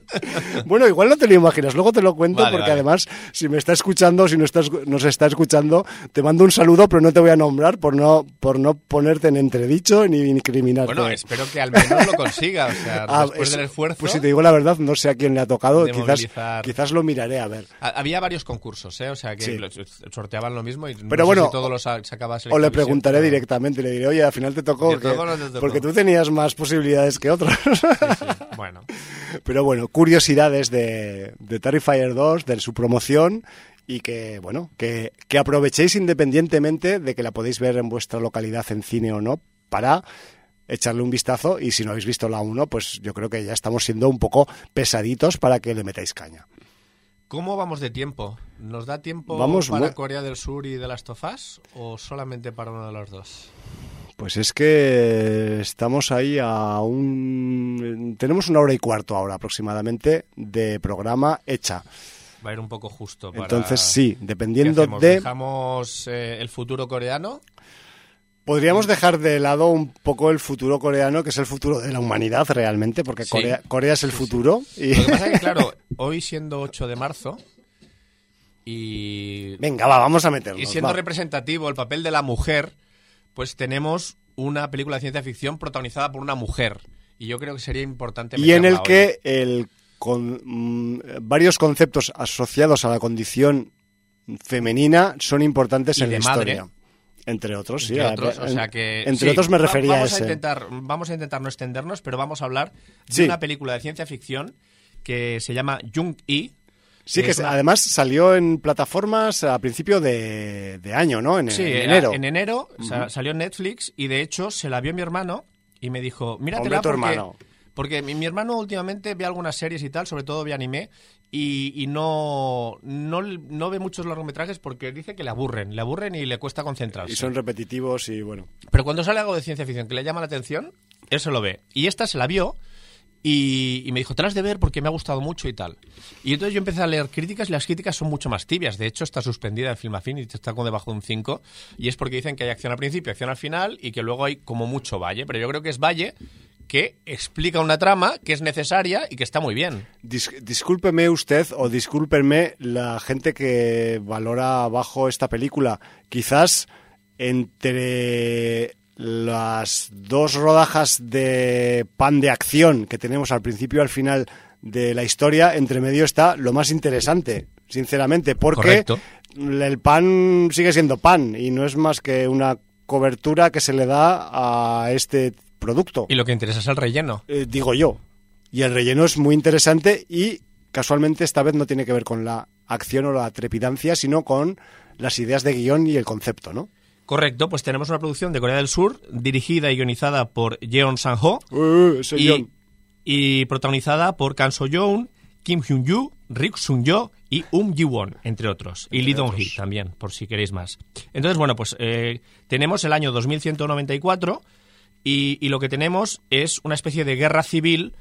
Bueno, igual no te lo imaginas, luego te lo cuento Vale, porque además si me está escuchando, si no estás, nos está escuchando, te mando un saludo, pero no te voy a nombrar por no por no ponerte en entredicho ni incriminarte. Bueno, espero que al menos lo consiga. O sea, Ah, después es- del esfuerzo. Pues si te digo la verdad, no sé a quién le ha tocado, quizás quizás lo miraré a ver. Ha- Había varios concursos, ¿eh? O sea, que Sí. lo- sorteaban lo mismo y Pero no sé bueno, si todos los sa- sacaba O le preguntaré pero- directamente, le diré, oye, al final te tocó, porque, tocó o no te tocó. porque tú tenías más posibilidades que otros. Sí, bueno. Pero bueno, curiosidades de, de Terrifier 2, de su promoción y que, bueno, que, que aprovechéis independientemente de que la podéis ver en vuestra localidad en cine o no, para echarle un vistazo y si no habéis visto la 1, pues yo creo que ya estamos siendo un poco pesaditos para que le metáis caña. ¿Cómo vamos de tiempo? ¿Nos da tiempo Vamos para muy- Corea del Sur y de las Tofás o solamente para uno de los dos? Pues es que estamos ahí a un... Tenemos una hora y cuarto ahora aproximadamente de programa hecha. Va a ir un poco justo. Para... Entonces sí, ¿Qué dependiendo de... ¿Dejamos eh, el futuro coreano? Podríamos dejar de lado un poco el futuro coreano, que es el futuro de la humanidad realmente, porque Sí. Corea, es el futuro. Y... Lo que pasa es que, claro, hoy siendo 8 de marzo y, Venga, va, vamos a meternos. y siendo va. representativo el papel de la mujer, pues tenemos una película de ciencia ficción protagonizada por una mujer. Y yo creo que sería importante Y en el hoy. que el, con, mm, varios conceptos asociados a la condición femenina son importantes Y en de la madre. historia. Entre otros, sí. Entre a- otros, o en- sea que, entre sí, otros me refería a vamos ese. intentar, vamos a intentar no extendernos, pero vamos a hablar de Sí. una película de ciencia ficción que se llama Jung E. Sí, que una- además salió en plataformas a principio de, de año, ¿no? En, Sí, en enero. En enero sa- salió en Netflix y de hecho se la vio mi hermano y me dijo, míratela porque, hermano. porque mi, mi hermano últimamente ve algunas series y tal, sobre todo ve anime y, y no, no, no ve muchos largometrajes porque dice que le aburren, le aburren y le cuesta concentrarse. Y son repetitivos y bueno. Pero cuando sale algo de ciencia ficción que le llama la atención, él se lo ve. Y esta se la vio y, y me dijo, te la has de ver porque me ha gustado mucho y tal. Y entonces yo empecé a leer críticas y las críticas son mucho más tibias. De hecho, está suspendida en Film Affinity, está con debajo de un 5. Y es porque dicen que hay acción al principio, acción al final y que luego hay como mucho valle. Pero yo creo que es valle que explica una trama que es necesaria y que está muy bien. Dis- discúlpeme usted o discúlpenme la gente que valora bajo esta película. Quizás entre las dos rodajas de pan de acción que tenemos al principio y al final de la historia, entre medio está lo más interesante, sinceramente, porque Correcto. el pan sigue siendo pan y no es más que una cobertura que se le da a este producto. Y lo que interesa es el relleno. Eh, digo yo. Y el relleno es muy interesante y casualmente esta vez no tiene que ver con la acción o la trepidancia, sino con las ideas de guion y el concepto, ¿no? Correcto, pues tenemos una producción de Corea del Sur dirigida y guionizada por Jeon Sang-ho Eh, ese y, y protagonizada por Kang So-yoon, Kim Hyun-yoo, Rick Sun-yo y Um Ji-won, entre otros. y Lee Dong-hee también, por si queréis más. Entonces, bueno, pues eh, tenemos el año 2194 y, y lo que tenemos es una especie de guerra civil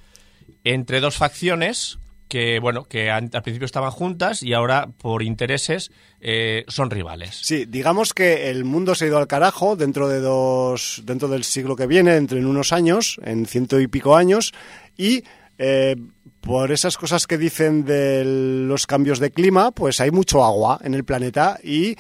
entre dos facciones que, bueno, que al principio estaban juntas y ahora, por intereses, eh, son rivales. Sí, digamos que el mundo se ha ido al carajo dentro de dos, dentro del siglo que viene, entre en unos años, en ciento y pico años, y eh, por esas cosas que dicen de los cambios de clima, pues hay mucho agua en el planeta y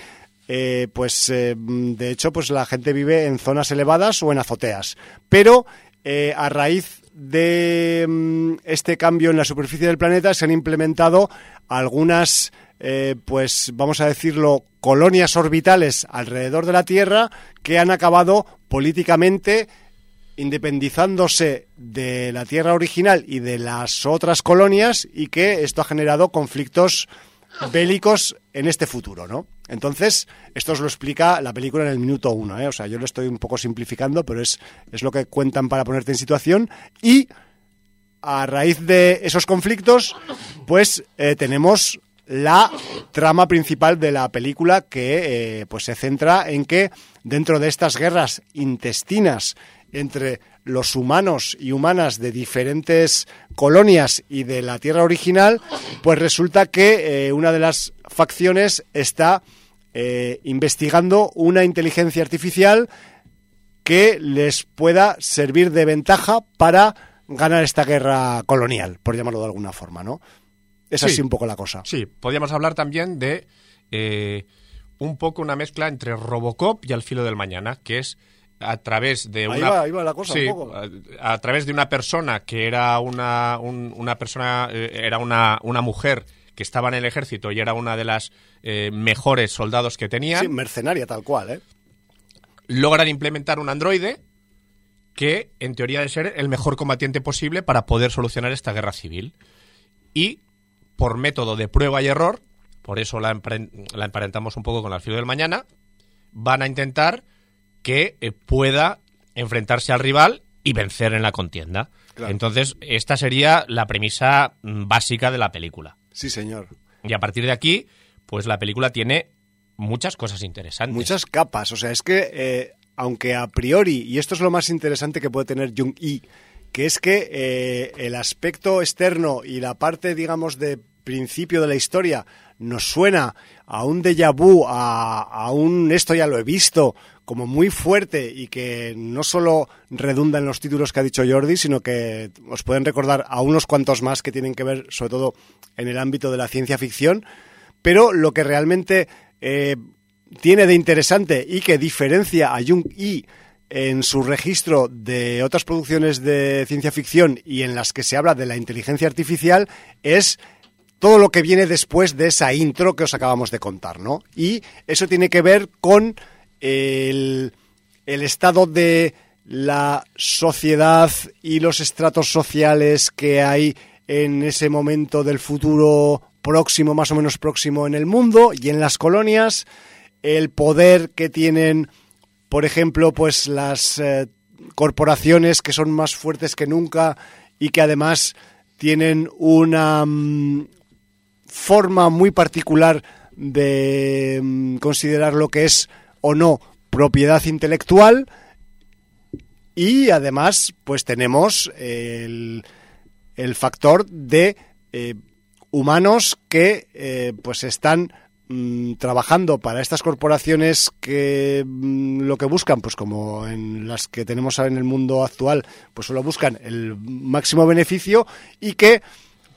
eh, pues eh, de hecho pues la gente vive en zonas elevadas o en azoteas. Pero eh, a raíz de mm, este cambio en la superficie del planeta se han implementado algunas, eh, pues vamos a decirlo, colonias orbitales alrededor de la Tierra que han acabado políticamente independizándose de la Tierra original y de las otras colonias y que esto ha generado conflictos bélicos en este futuro, ¿no? Entonces, esto os lo explica la película en el minuto uno, ¿eh? O sea, yo lo estoy un poco simplificando, pero es, es lo que cuentan para ponerte en situación. Y a raíz de esos conflictos, pues eh, tenemos la trama principal de la película que eh, pues se centra en que dentro de estas guerras intestinas entre los humanos y humanas de diferentes colonias y de la tierra original, pues resulta que eh, una de las facciones está eh, investigando una inteligencia artificial que les pueda servir de ventaja para ganar esta guerra colonial, por llamarlo de alguna forma, ¿no? Es Sí. así un poco la cosa. Sí, podríamos hablar también de eh, un poco una mezcla entre Robocop y Al filo del mañana, que es a través de Ahí una va, ahí va la cosa Sí, un poco. a, a través de una persona que era una un- una persona eh, era una una mujer que estaba en el ejército y era una de las eh, mejores soldados que tenían Sí, mercenaria tal cual, ¿eh? logran implementar un androide que en teoría debe ser el mejor combatiente posible para poder solucionar esta guerra civil. Y por método de prueba y error, por eso la, la emparentamos un poco con el filo del mañana, van a intentar que eh, pueda enfrentarse al rival y vencer en la contienda. Claro. Entonces, esta sería la premisa mm, básica de la película. Sí, señor. Y a partir de aquí, pues la película tiene muchas cosas interesantes. Muchas capas. O sea, es que, eh, aunque a priori, y esto es lo más interesante que puede tener Jung Yi, que es que eh, el aspecto externo y la parte, digamos, de principio de la historia nos suena a un déjà vu, a, a un esto ya lo he visto, como muy fuerte y que no solo redunda en los títulos que ha dicho Jordi, sino que os pueden recordar a unos cuantos más que tienen que ver, sobre todo, en el ámbito de la ciencia ficción. Pero lo que realmente eh, tiene de interesante y que diferencia a Jung Yi en su registro de otras producciones de ciencia ficción y en las que se habla de la inteligencia artificial es todo lo que viene después de esa intro que os acabamos de contar, ¿no? Y eso tiene que ver con el, estado de la sociedad y los estratos sociales que hay en ese momento del futuro próximo, más o menos próximo en el mundo y en las colonias, el poder que tienen, por ejemplo, pues las eh, corporaciones que son más fuertes que nunca y que además tienen una mm, forma muy particular de mm, considerar lo que es o no propiedad intelectual. Y además pues tenemos el, el factor de eh, humanos que eh, pues están mm, trabajando para estas corporaciones que mm, lo que buscan pues como en las que tenemos en el mundo actual pues solo buscan el máximo beneficio y que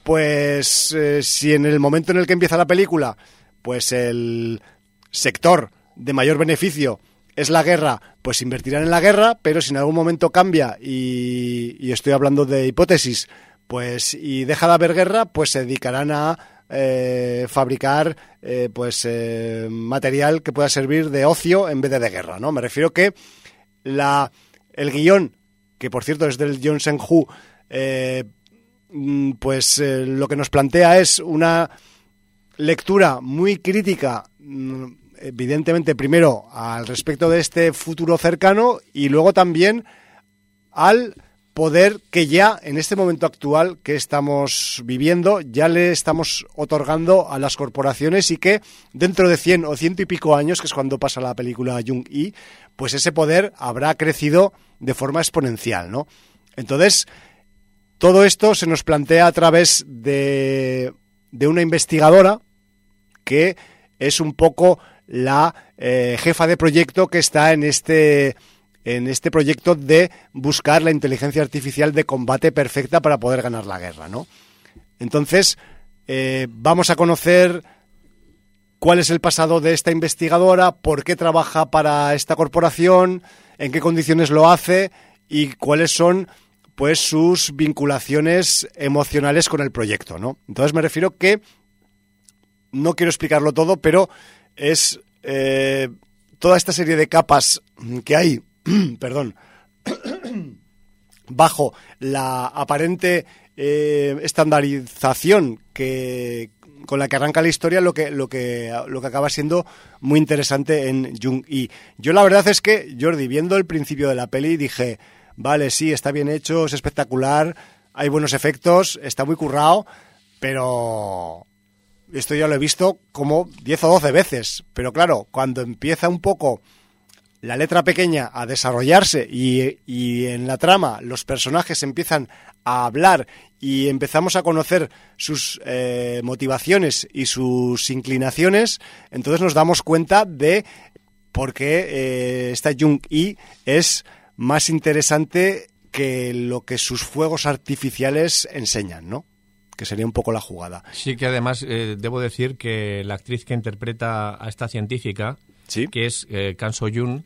pues eh, si en el momento en el que empieza la película pues el sector de mayor beneficio es la guerra, pues invertirán en la guerra, pero si en algún momento cambia y, estoy hablando de hipótesis, pues y deja de haber guerra, pues se dedicarán a eh, fabricar eh, pues eh, material que pueda servir de ocio en vez de de guerra, ¿no? Me refiero que la el guion, que por cierto es del John Sen-Hu, mm, pues lo que nos plantea es una lectura muy crítica mm, evidentemente primero al respecto de este futuro cercano y luego también al poder que ya en este momento actual que estamos viviendo ya le estamos otorgando a las corporaciones y que dentro de 100 o ciento y pico años, que es cuando pasa la película Jung y pues ese poder habrá crecido de forma exponencial, ¿no? Entonces, todo esto se nos plantea a través de, de una investigadora que es un poco la eh, jefa de proyecto que está en este en este proyecto de buscar la inteligencia artificial de combate perfecta para poder ganar la guerra, ¿no? Entonces, eh, vamos a conocer cuál es el pasado de esta investigadora, por qué trabaja para esta corporación, en qué condiciones lo hace y cuáles son pues sus vinculaciones emocionales con el proyecto, ¿no? Entonces me refiero que no quiero explicarlo todo, pero es eh, toda esta serie de capas que hay, perdón, bajo la aparente eh, estandarización que con la que arranca la historia lo que lo que lo que acaba siendo muy interesante en Jung y yo la verdad es que Jordi viendo el principio de la peli dije vale sí está bien hecho es espectacular hay buenos efectos está muy currado pero esto ya lo he visto como 10 o 12 veces, pero claro, cuando empieza un poco la letra pequeña a desarrollarse y, en la trama los personajes empiezan a hablar y empezamos a conocer sus eh, motivaciones y sus inclinaciones, entonces nos damos cuenta de por qué eh, esta Jung I es más interesante que lo que sus fuegos artificiales enseñan, ¿no? Que sería un poco la jugada. Sí, que además eh, debo decir que la actriz que interpreta a esta científica, que es eh, Kan So-yoon,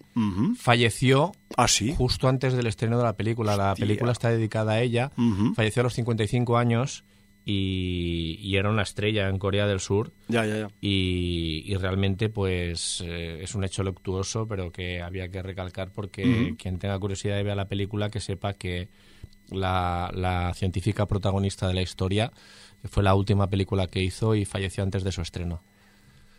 falleció ¿Ah, justo antes del estreno de la película. La película está dedicada a ella. Falleció a los 55 años y, era una estrella en Corea del Sur. Ya, ya, ya. Y, realmente, pues, eh, es un hecho luctuoso, pero que había que recalcar porque quien tenga curiosidad de ver la película, que sepa que la, científica protagonista de la historia. Fue la última película que hizo y falleció antes de su estreno.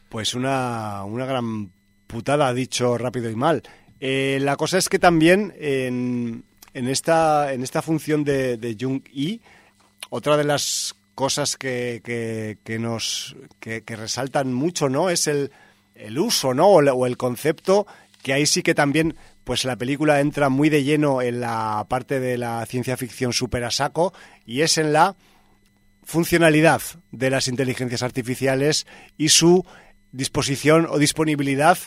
Pues una, una gran putada, dicho rápido y mal. Eh, la cosa es que también en, en, esta, en esta función de, de Jung y otra de las cosas que, que, nos que, resaltan mucho no es el, el uso no o el concepto que ahí sí que también pues la película entra muy de lleno en la parte de la ciencia ficción super a saco y es en la funcionalidad de las inteligencias artificiales y su disposición o disponibilidad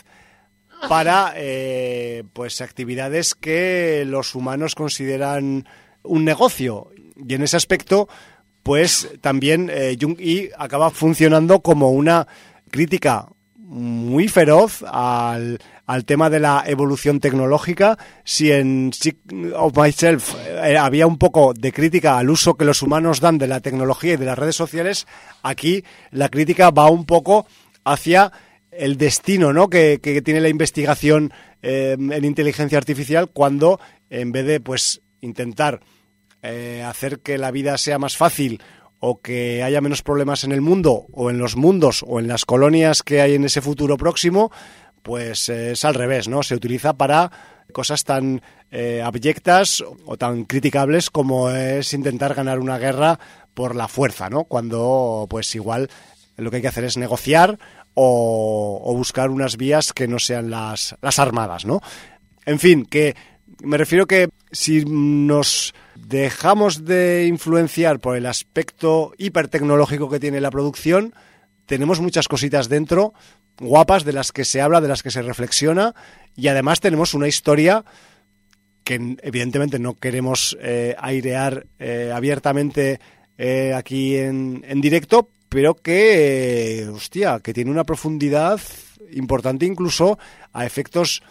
para eh, pues actividades que los humanos consideran un negocio. Y en ese aspecto pues también eh, Jung y acaba funcionando como una crítica muy feroz al, al tema de la evolución tecnológica. Si en Sick of Myself eh, había un poco de crítica al uso que los humanos dan de la tecnología y de las redes sociales, aquí la crítica va un poco hacia el destino ¿no? que, tiene la investigación eh, en inteligencia artificial cuando en vez de pues intentar eh, hacer que la vida sea más fácil o que haya menos problemas en el mundo o en los mundos o en las colonias que hay en ese futuro próximo, pues eh, es al revés, ¿no? Se utiliza para cosas tan eh, abyectas o tan criticables como es intentar ganar una guerra por la fuerza, ¿no? Cuando, pues igual, lo que hay que hacer es negociar o, buscar unas vías que no sean las, las armadas, ¿no? En fin, que me refiero que si nos dejamos de influenciar por el aspecto hipertecnológico que tiene la producción, tenemos muchas cositas dentro guapas de las que se habla, de las que se reflexiona y además tenemos una historia que evidentemente no queremos eh, airear eh, abiertamente eh, aquí en, en, directo, pero que, hostia, que tiene una profundidad importante incluso a efectos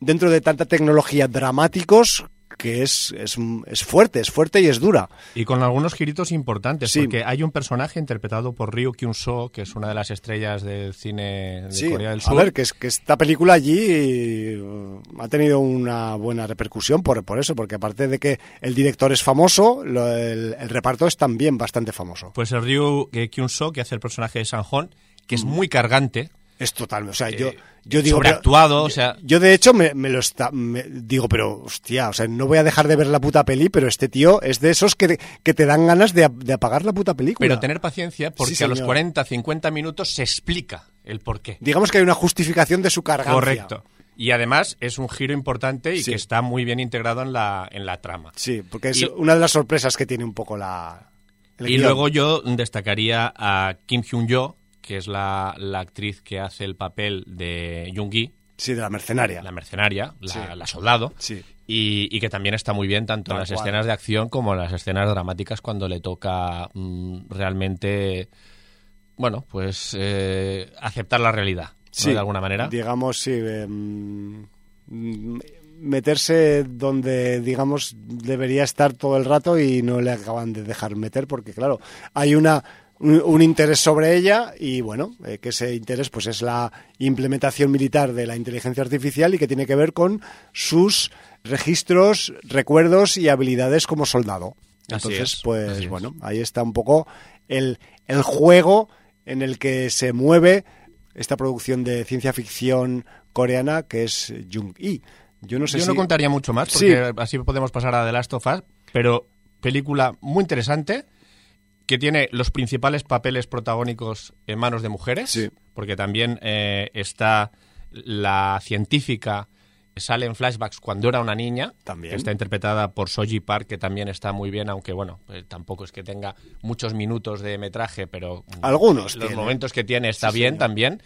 dentro de tanta tecnología dramáticos que es, es, es, fuerte, es fuerte y es dura. Y con algunos giritos importantes, sí. porque hay un personaje interpretado por Ryu Kyun-so, que es una de las estrellas del cine de sí, Corea del Sur. A ver, que, es, que esta película allí uh, ha tenido una buena repercusión por, por eso, porque aparte de que el director es famoso, lo, el, el, reparto es también bastante famoso. Pues el Ryu Kyun-so, que hace el personaje de Sanjon, que es muy cargante, es total, o sea, yo, yo digo... Sobreactuado, pero, o sea... Yo, de hecho, me, me lo está... Me, digo, pero, hostia, o sea, no voy a dejar de ver la puta peli, pero este tío es de esos que, que te dan ganas de, de, apagar la puta película. Pero tener paciencia, porque sí, a los 40, 50 minutos se explica el porqué. Digamos que hay una justificación de su carga. Correcto. Y además es un giro importante y sí. que está muy bien integrado en la, en la trama. Sí, porque es y, una de las sorpresas que tiene un poco la... y guion. luego yo destacaría a Kim Hyun-jo, que es la, la, actriz que hace el papel de Jung-gi. Sí, de la mercenaria. La mercenaria, la, sí. la soldado. Sí. Y, y, que también está muy bien tanto en las cual. escenas de acción como en las escenas dramáticas cuando le toca mmm, realmente, bueno, pues eh, aceptar la realidad, sí, ¿no? de alguna manera. Digamos, sí. Eh, meterse donde, digamos, debería estar todo el rato y no le acaban de dejar meter porque, claro, hay una un, un, interés sobre ella y bueno, eh, que ese interés pues es la implementación militar de la inteligencia artificial y que tiene que ver con sus registros, recuerdos y habilidades como soldado. Entonces, es, pues bueno, ahí está un poco el, el juego en el que se mueve esta producción de ciencia ficción coreana que es Jung-i. Yo no sé Yo si... no contaría mucho más porque sí. así podemos pasar a The Last of Us, pero película muy interesante que tiene los principales papeles protagónicos en manos de mujeres, sí. porque también eh, está la científica sale en flashbacks cuando era una niña, también. que está interpretada por Soji Park, que también está muy bien, aunque bueno, eh, tampoco es que tenga muchos minutos de metraje, pero algunos los tiene. momentos que tiene está sí, bien también.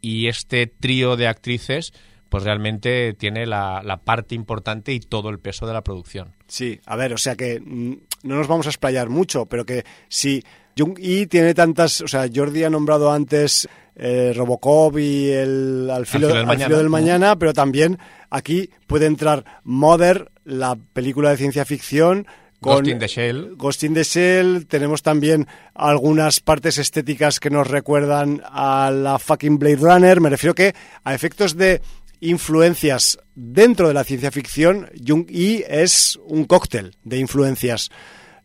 Y este trío de actrices, pues realmente tiene la, la, parte importante y todo el peso de la producción. Sí, a ver, o sea que mm, no nos vamos a explayar mucho, pero que si Jung Y tiene tantas, o sea, Jordi ha nombrado antes eh, Robocop y el al filo, al filo, del, al mañana. filo del mañana, pero también aquí puede entrar Mother, la película de ciencia ficción, con Ghost in the Shell. Ghost in the Shell. Tenemos también algunas partes estéticas que nos recuerdan a la fucking Blade Runner. Me refiero que a efectos de influencias dentro de la ciencia ficción, Y es un cóctel de influencias.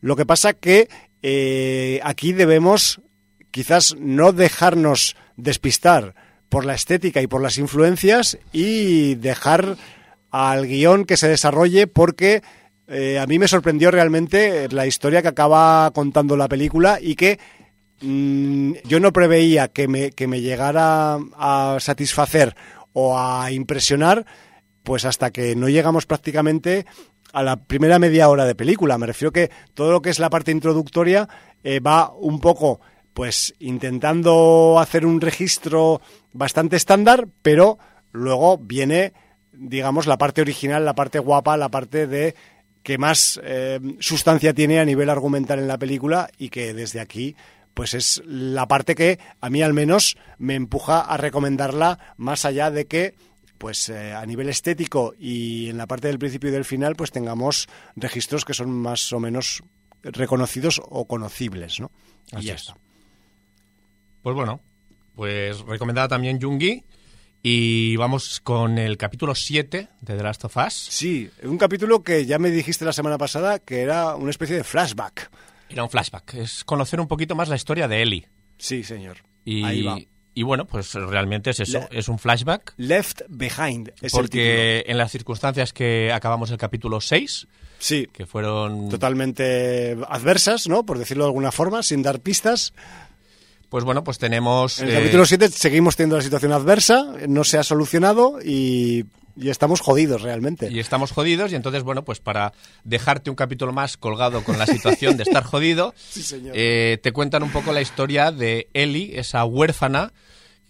Lo que pasa que eh, aquí debemos quizás no dejarnos despistar por la estética y por las influencias y dejar al guion que se desarrolle porque eh, a mí me sorprendió realmente la historia que acaba contando la película y que mmm, yo no preveía que me, que me llegara a satisfacer o a impresionar pues hasta que no llegamos prácticamente a la primera media hora de película. Me refiero que todo lo que es la parte introductoria eh, va un poco pues intentando hacer un registro bastante estándar, pero luego viene, digamos, la parte original, la parte guapa, la parte de que más eh, sustancia tiene a nivel argumental en la película y que desde aquí pues es la parte que a mí al menos me empuja a recomendarla más allá de que pues eh, a nivel estético y en la parte del principio y del final pues tengamos registros que son más o menos reconocidos o conocibles, ¿no? Así y ya es. está. Pues bueno, pues recomendada también Jungi. Y vamos con el capítulo 7 de The Last of Us. Sí, un capítulo que ya me dijiste la semana pasada que era una especie de flashback. Era un flashback, es conocer un poquito más la historia de Ellie. Sí, señor. Y, Ahí va. y bueno, pues realmente es eso, Le es un flashback. Left Behind. Es porque en las circunstancias que acabamos el capítulo 6, sí, que fueron totalmente adversas, ¿no? Por decirlo de alguna forma, sin dar pistas. Pues bueno, pues tenemos... En el eh... capítulo 7 seguimos teniendo la situación adversa, no se ha solucionado y, y, estamos jodidos realmente. Y estamos jodidos y entonces, bueno, pues para dejarte un capítulo más colgado con la situación de estar jodido, sí, eh, te cuentan un poco la historia de Ellie, esa huérfana,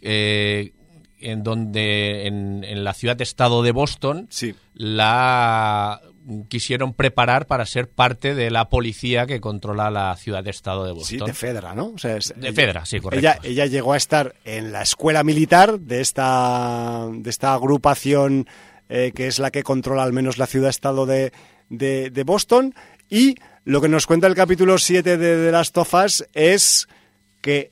eh, en donde en, en, la ciudad-estado de Boston sí. la quisieron preparar para ser parte de la policía que controla la ciudad-estado de Boston. Sí, de Fedra, ¿no? O sea, es, de Fedra, sí, correcto. Ella, ella, llegó a estar en la escuela militar de esta, de esta agrupación eh, que es la que controla al menos la ciudad-estado de, de, de Boston. Y lo que nos cuenta el capítulo 7 de of Us es que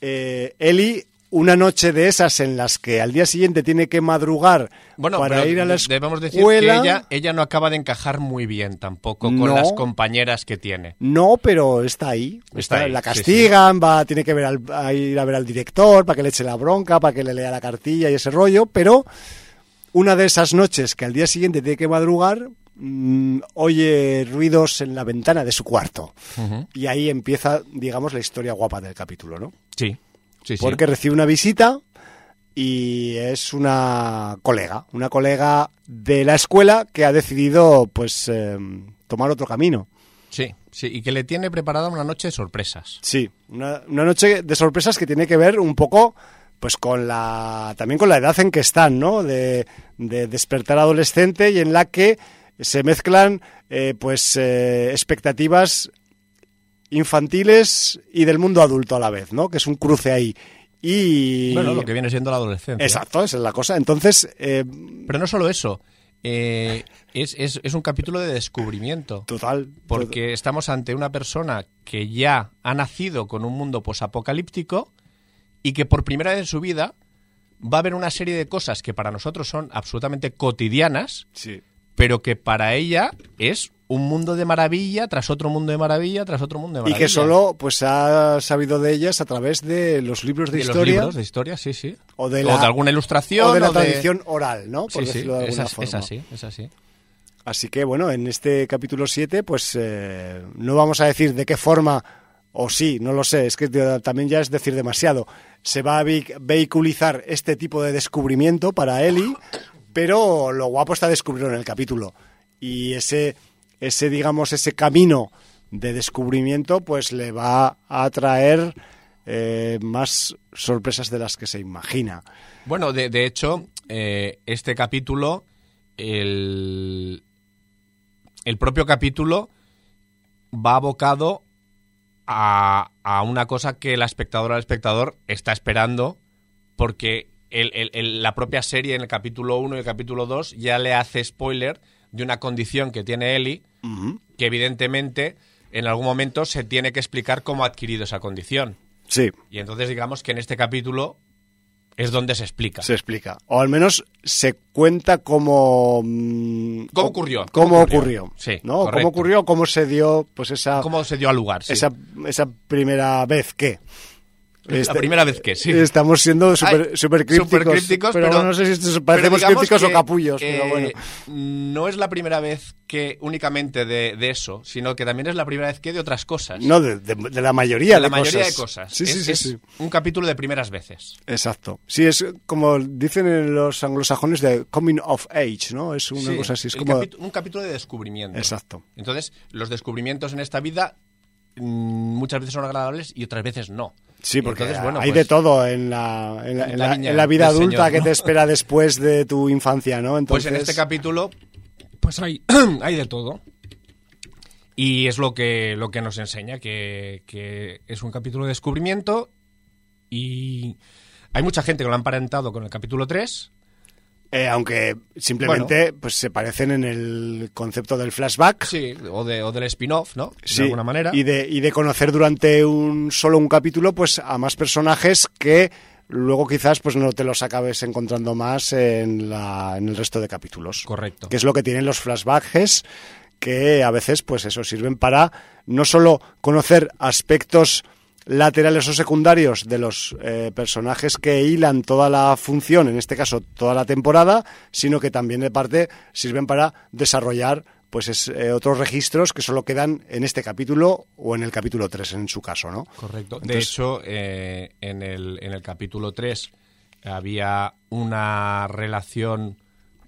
eh, Ellie, una noche de esas en las que al día siguiente tiene que madrugar Bueno, para ir a la escuela... debemos decir que ella, ella no acaba de encajar muy bien tampoco con No. las compañeras que tiene. No, pero está ahí. Está ahí, la sí, castigan, va, tiene que ver al, a ir a ver al director para que le eche la bronca, para que le lea la cartilla y ese rollo, pero una de esas noches que al día siguiente tiene que madrugar, mm, oye ruidos en la ventana de su cuarto. Y ahí empieza, digamos, la historia guapa del capítulo, ¿no? Sí, sí, sí. Porque recibe una visita y es una colega, una colega de la escuela que ha decidido, pues, eh, tomar otro camino. Sí, sí, y que le tiene preparada una noche de sorpresas. Sí, una, una noche de sorpresas que tiene que ver un poco pues con la también con la edad en que están, ¿no? De, de despertar adolescente y en la que se mezclan eh, pues eh, expectativas infantiles y del mundo adulto a la vez, ¿no? Que es un cruce ahí. Y Bueno, lo que viene siendo la adolescencia. exacto, esa es la cosa. Entonces, eh, Pero no solo eso, eh, es, es- es un capítulo de descubrimiento. total, Porque estamos ante una persona que ya ha nacido con un mundo posapocalíptico y que por primera vez en su vida va a ver una serie de cosas que para nosotros son absolutamente cotidianas, sí. pero que para ella es un mundo de maravilla tras otro mundo de maravilla tras otro mundo de Y maravilla. que solo pues ha sabido de ellas a través de los libros de, de los historia libros de historia, sí, sí. o de, la, alguna ilustración o de la o de- tradición oral, ¿no? Por Sí, sí, decirlo de alguna forma. es así, es así. Así que bueno, en este capítulo 7, pues eh, no vamos a decir de qué forma, o sí, no lo sé, es que también ya es decir demasiado. Se va a vehiculizar este tipo de descubrimiento para Eli, pero lo guapo está descubrirlo en el capítulo. Y ese, ese digamos, ese camino de descubrimiento, pues le va a traer eh, más sorpresas de las que se imagina. Bueno, de, de hecho, eh, este capítulo, el, el propio capítulo va abocado a, a una cosa que la espectadora o el espectador está esperando, porque el- el- la propia serie en el capítulo 1 y el capítulo 2 ya le hace spoiler de una condición que tiene Ujú. que evidentemente en algún momento se tiene que explicar cómo ha adquirido esa condición. Sí, Y entonces digamos que en este capítulo es donde se explica. se explica. O al menos se cuenta cómo... mm, ¿Cómo ocurrió? Cómo, ¿Cómo ocurrió. ocurrió? Sí, ¿no? correcto. Cómo ocurrió, cómo se dio pues esa, ¿Cómo se dio al lugar? sí. esa, esa primera vez que... La Este- primera vez que, sí. Estamos siendo súper crípticos, supercrípticos, pero, pero- no sé si parecemos digamos críticos o que, capullos, eh, pero bueno. No es la primera vez que únicamente de, de eso, sino que también es la primera vez que de otras cosas. No, de, de- de la mayoría de de, la mayoría cosas. de cosas. Sí, sí, es, sí, es sí. un capítulo de primeras veces. Exacto. Sí, es como dicen en los anglosajones de coming of age, ¿no? Es una Sí, cosa así. Es como... un capítulo de descubrimiento. Exacto. Entonces, los descubrimientos en esta vida mm, muchas veces son agradables y otras veces no. Sí, porque entonces, bueno, hay pues, de todo en la, en la, en en la la- viña en la vida adulta Señor, que te espera después de tu infancia, ¿no? Pues Entonces, en este capítulo, pues hay, hay de todo. Y es lo que, lo que nos enseña, que, que es un capítulo de descubrimiento y hay mucha gente que lo ha emparentado con el capítulo 3. Eh, aunque simplemente pues se parecen en el concepto del flashback. Sí, o, de, o del spin-off, ¿no? Sí, de alguna manera. Y de, y de conocer durante un solo un capítulo pues a más personajes que luego quizás pues no te los acabes encontrando más en, la, en el resto de capítulos. Correcto. Que es lo que tienen los flashbacks que a veces pues eso sirven para no solo conocer aspectos laterales o secundarios de los eh, personajes que hilan toda la función, en este caso toda la temporada, sino que también de parte sirven para desarrollar pues es, eh, otros registros que solo quedan en este capítulo o en el capítulo 3 en su caso, ¿no? Correcto. de hecho, eh, en, el, en el capítulo 3 había una relación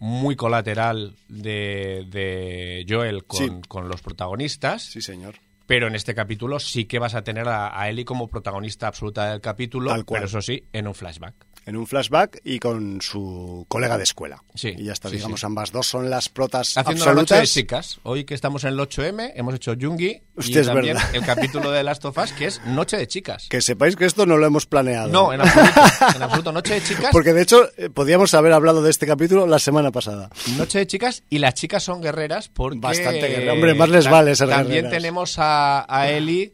muy colateral de, de Joel con, Sí. con los protagonistas, Sí, señor. Pero en este capítulo sí que vas a tener a, a Ellie como protagonista absoluta del capítulo, Tal cual. pero eso sí, en un flashback. En un flashback y con su colega de escuela. Sí, y ya está, sí, digamos, sí. ambas dos son las protas Haciendo la noche absolutas. de chicas. Hoy que estamos en el 8M, hemos hecho Jungi y es también verdad. el capítulo de Last of Us, que es Noche de chicas. Que sepáis que esto no lo hemos planeado. No, en absoluto. En absoluto. Noche de chicas. Porque de hecho, eh, podíamos haber hablado de este capítulo la semana pasada. Noche de chicas y las chicas son guerreras porque... Bastante guerreras. Hombre, más les vale ser También guerreras. tenemos a, a Ellie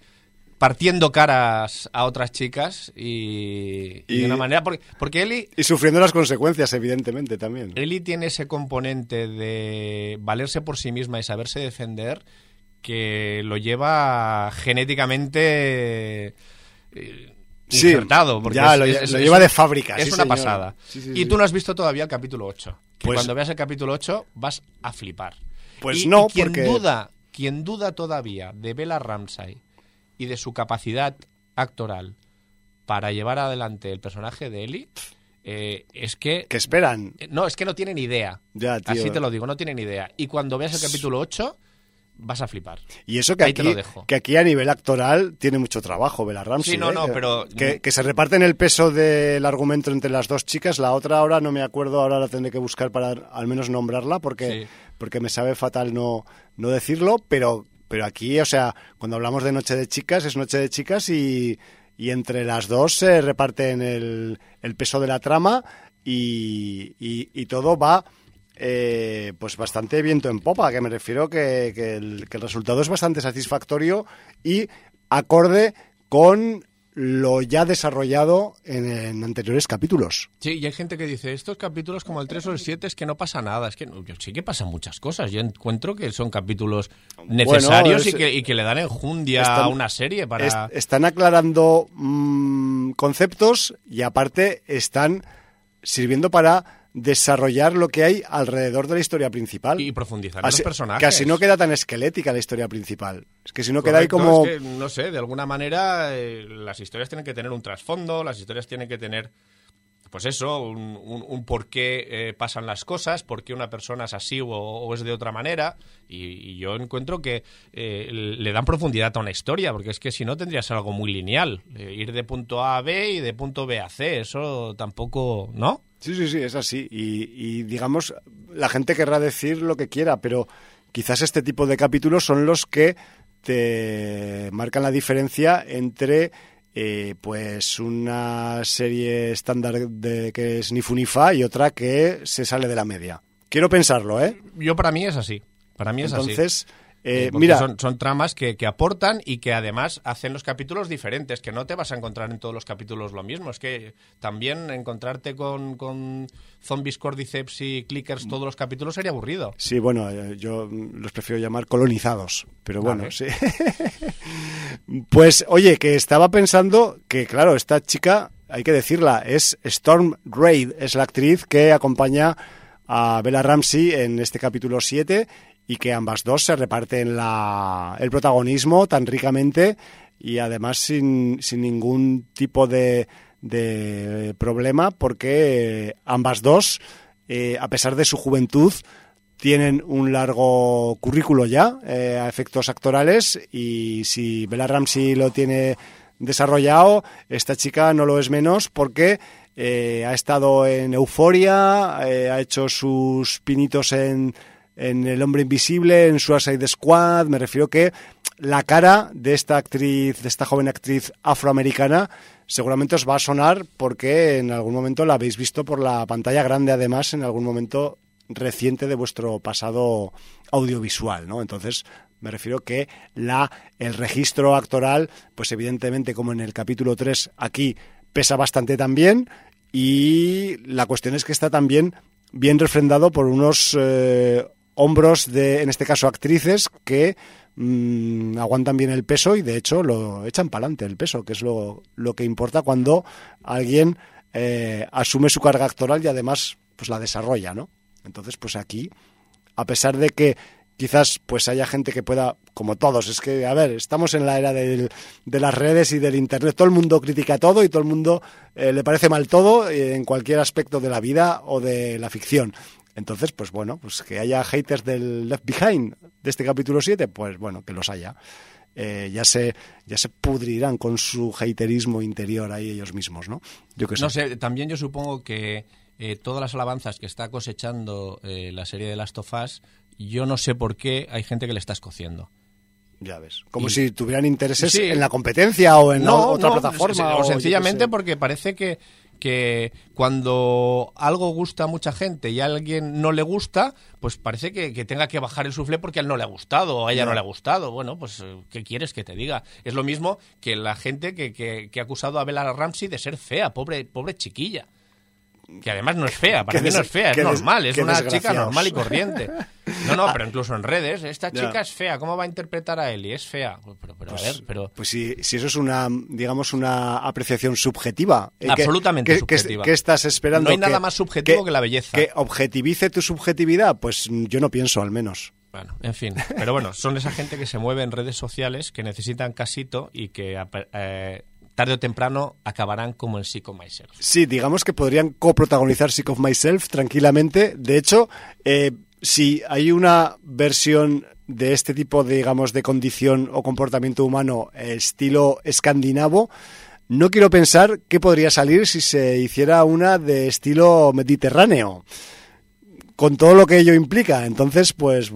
partiendo caras a otras chicas y, de una manera... Porque, porque Ellie, Y sufriendo las consecuencias, evidentemente, también. Ellie tiene ese componente de valerse por sí misma y saberse defender que lo lleva genéticamente... eh, insertado, porque ya es- lo, es- lo lleva de fábrica. es sí, una señor. pasada. Sí, y tú no has visto todavía el capítulo 8. Que Pues- cuando veas el capítulo 8 vas a flipar. Pues Y- no, y quien porque- duda, quien duda todavía de Bella Ramsay y de su capacidad actoral para llevar adelante el personaje de Ellie, eh, es que... Que esperan. No, es que no tienen idea. Ya, tío. Así te lo digo, no tienen idea. Y cuando veas el capítulo 8, vas a flipar. Y eso que Ahí te aquí, lo dejo. que aquí a nivel actoral tiene mucho trabajo, Bella Ramsey. Sí, no, ¿eh? no, pero- Que, que se reparten el peso del argumento entre las dos chicas. La otra ahora no me acuerdo, ahora la tendré que buscar para al menos nombrarla porque, Sí. porque me sabe fatal no, no decirlo, pero, pero aquí, o sea, cuando hablamos de Noche de Chicas, es Noche de Chicas y, y entre las dos se reparten el, el peso de la trama y, y- todo va eh, pues bastante viento en popa, que me refiero que, que el resultado es bastante satisfactorio y acorde con lo ya desarrollado en, en anteriores capítulos. Sí, y hay gente que dice, estos capítulos como el 3 o el 7 es que no pasa nada. Es que no, yo sí que pasan muchas cosas. Yo encuentro que son capítulos necesarios es- y, que, y que le dan enjundia están- a una serie para... Est- están aclarando mm, conceptos y aparte están sirviendo para desarrollar lo que hay alrededor de la historia principal. y profundizar en Así- los personajes. Así no queda tan esquelética la historia principal. Es que si no queda ahí como... es que, no sé, de alguna manera eh, las historias tienen que tener un trasfondo, las historias tienen que tener, pues eso, un, por qué eh, pasan las cosas, por qué una persona es así o, es de otra manera. Y, yo encuentro que eh, le dan profundidad a una historia, porque es que si no tendrías algo muy lineal. Eh, ir de punto A a B y de punto B a C, eso tampoco, ¿no? Sí, sí, sí, es así. Y, digamos, la gente querrá decir lo que quiera, pero quizás este tipo de capítulos son los que te marcan la diferencia entre eh, pues una serie estándar de que es ni fu ni fa y otra que se sale de la media. Quiero pensarlo, ¿eh? Yo para mí es así. Para mí es así. Entonces, eh, Eh, mira, son, son tramas que, que aportan y que además hacen los capítulos diferentes, que no te vas a encontrar en todos los capítulos lo mismo. Es que también encontrarte con, con zombies, cordyceps y clickers todos los capítulos sería aburrido. Sí, bueno, eh, yo mm, los prefiero llamar colonizados, pero bueno, Vale. sí. pues, oye, que estaba pensando que, claro, esta chica, hay que decirla, es Storm Raid, es la actriz que acompaña a Bella Ramsey en este capítulo 7 y que ambas dos se reparten la, el protagonismo tan ricamente y además sin, sin ningún tipo de, de problema porque ambas dos, eh, a pesar de su juventud, tienen un largo currículo ya eh, a efectos actorales y si Bella Ramsey lo tiene desarrollado, esta chica no lo es menos porque eh, ha estado en Euforia, ha hecho sus pinitos en, en El Hombre Invisible, en Suicide Squad, me refiero que la cara de esta actriz, de esta joven actriz afroamericana, seguramente os va a sonar porque en algún momento la habéis visto por la pantalla grande, además, en algún momento reciente de vuestro pasado audiovisual, ¿no? Entonces, me refiero que la, el registro actoral, pues evidentemente, como en el capítulo 3, aquí pesa bastante también, y la cuestión es que está también bien refrendado por unos eh, hombros de, en este caso, actrices que mm, aguantan bien el peso y de hecho lo echan para adelante el peso, que es lo, lo que importa cuando alguien eh, asume su carga actoral y además pues la desarrolla, ¿no? Entonces, pues aquí, a pesar de que quizás pues haya gente que pueda, como todos, es que, a ver, estamos en la era de las redes y del Internet, todo el mundo critica todo y todo el mundo eh, le parece mal todo eh, en cualquier aspecto de la vida o de la ficción. Entonces, pues bueno, pues que haya haters del Left Behind de este capítulo 7, pues bueno, que los haya. eh, ya se ya se pudrirán con su haterismo interior ahí ellos mismos, ¿no? Yo que sé. No sé, también yo supongo que eh, todas las alabanzas que está cosechando eh, la serie de Last of Us, yo no sé por qué hay gente que le está escociendo. Ya ves. Como si tuvieran intereses en la competencia o en otra plataforma. O, sencillamente porque parece que, que cuando algo gusta a mucha gente y a alguien no le gusta, pues parece que, tenga que bajar el suflé porque a él no le ha gustado o a ella no, le ha gustado. Bueno, pues eh, ¿qué quieres que te diga? Es lo mismo que la gente que, que, que ha acusado a Bella Ramsey de ser fea, pobre, pobre chiquilla que además no es fea, para mí no es fea, es normal, es una chica normal y corriente. No, no, pero incluso en redes, esta chica es fea, ¿cómo va a interpretar a Eli? Es fea. Pero, pero, a pues, ver, pero... Pues si, si, eso es una, digamos, una apreciación subjetiva. Eh, Absolutamente subjetiva. ¿Qué estás esperando? No hay nada más subjetivo que, la belleza. Que objetivice tu subjetividad, pues yo no pienso al menos. Bueno, en fin. Pero bueno, son esa gente que se mueve en redes sociales, que necesitan casito y que... Eh, tarde o temprano acabarán como en Sick of Myself. Sí, digamos que podrían coprotagonizar Sick of Myself tranquilamente. De hecho, eh, si hay una versión de este tipo de, digamos, de condición o comportamiento humano estilo escandinavo, no quiero pensar qué podría salir si se hiciera una de estilo mediterráneo con todo lo que ello implica. Entonces, pues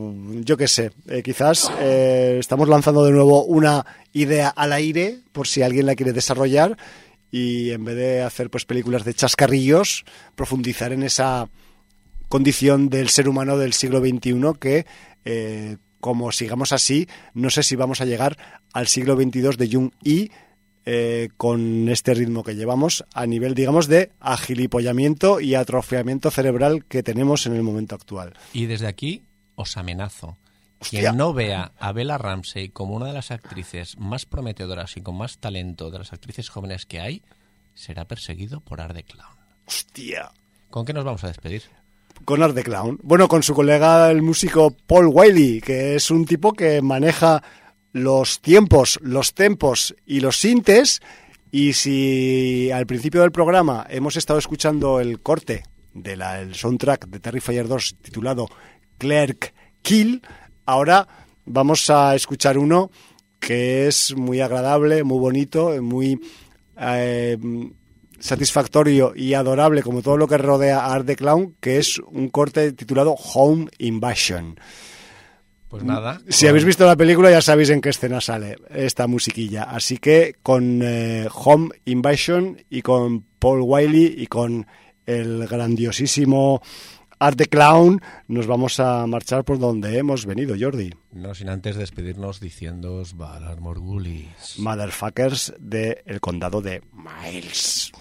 yo qué sé, eh, quizás eh, estamos lanzando de nuevo una idea al aire por si alguien la quiere desarrollar y en vez de hacer pues películas de chascarrillos, profundizar en esa condición del ser humano del siglo XXI que eh, como sigamos así, no sé si vamos a llegar al siglo XXII de Jung y eh, con este ritmo que llevamos a nivel, digamos, de agilipollamiento y atrofiamiento cerebral que tenemos en el momento actual. Y desde aquí os amenazo. Quien no vea a Bella Ramsey como una de las actrices más prometedoras y con más talento de las actrices jóvenes que hay, será perseguido por Art Clown. ¡Hostia! ¿Con qué nos vamos a despedir? Con Art Clown. Bueno, con su colega el músico Paul Wiley, que es un tipo que maneja los tiempos, los tempos y los sintes. Y si al principio del programa hemos estado escuchando el corte del soundtrack de Terrifier 2 titulado Clerk Kill, ahora vamos a escuchar uno que es muy agradable, muy bonito, muy eh, satisfactorio y adorable como todo lo que rodea a Art the Clown, que es un corte titulado Home Invasion. Pues nada. Si habéis visto la película ya sabéis en qué escena sale esta musiquilla. Así que con eh, Home Invasion y con Paul Wiley y con el grandiosísimo Art the Clown nos vamos a marchar por donde hemos venido, Jordi. No sin antes despedirnos diciendo Valar Morgulis. Motherfuckers del condado de Miles.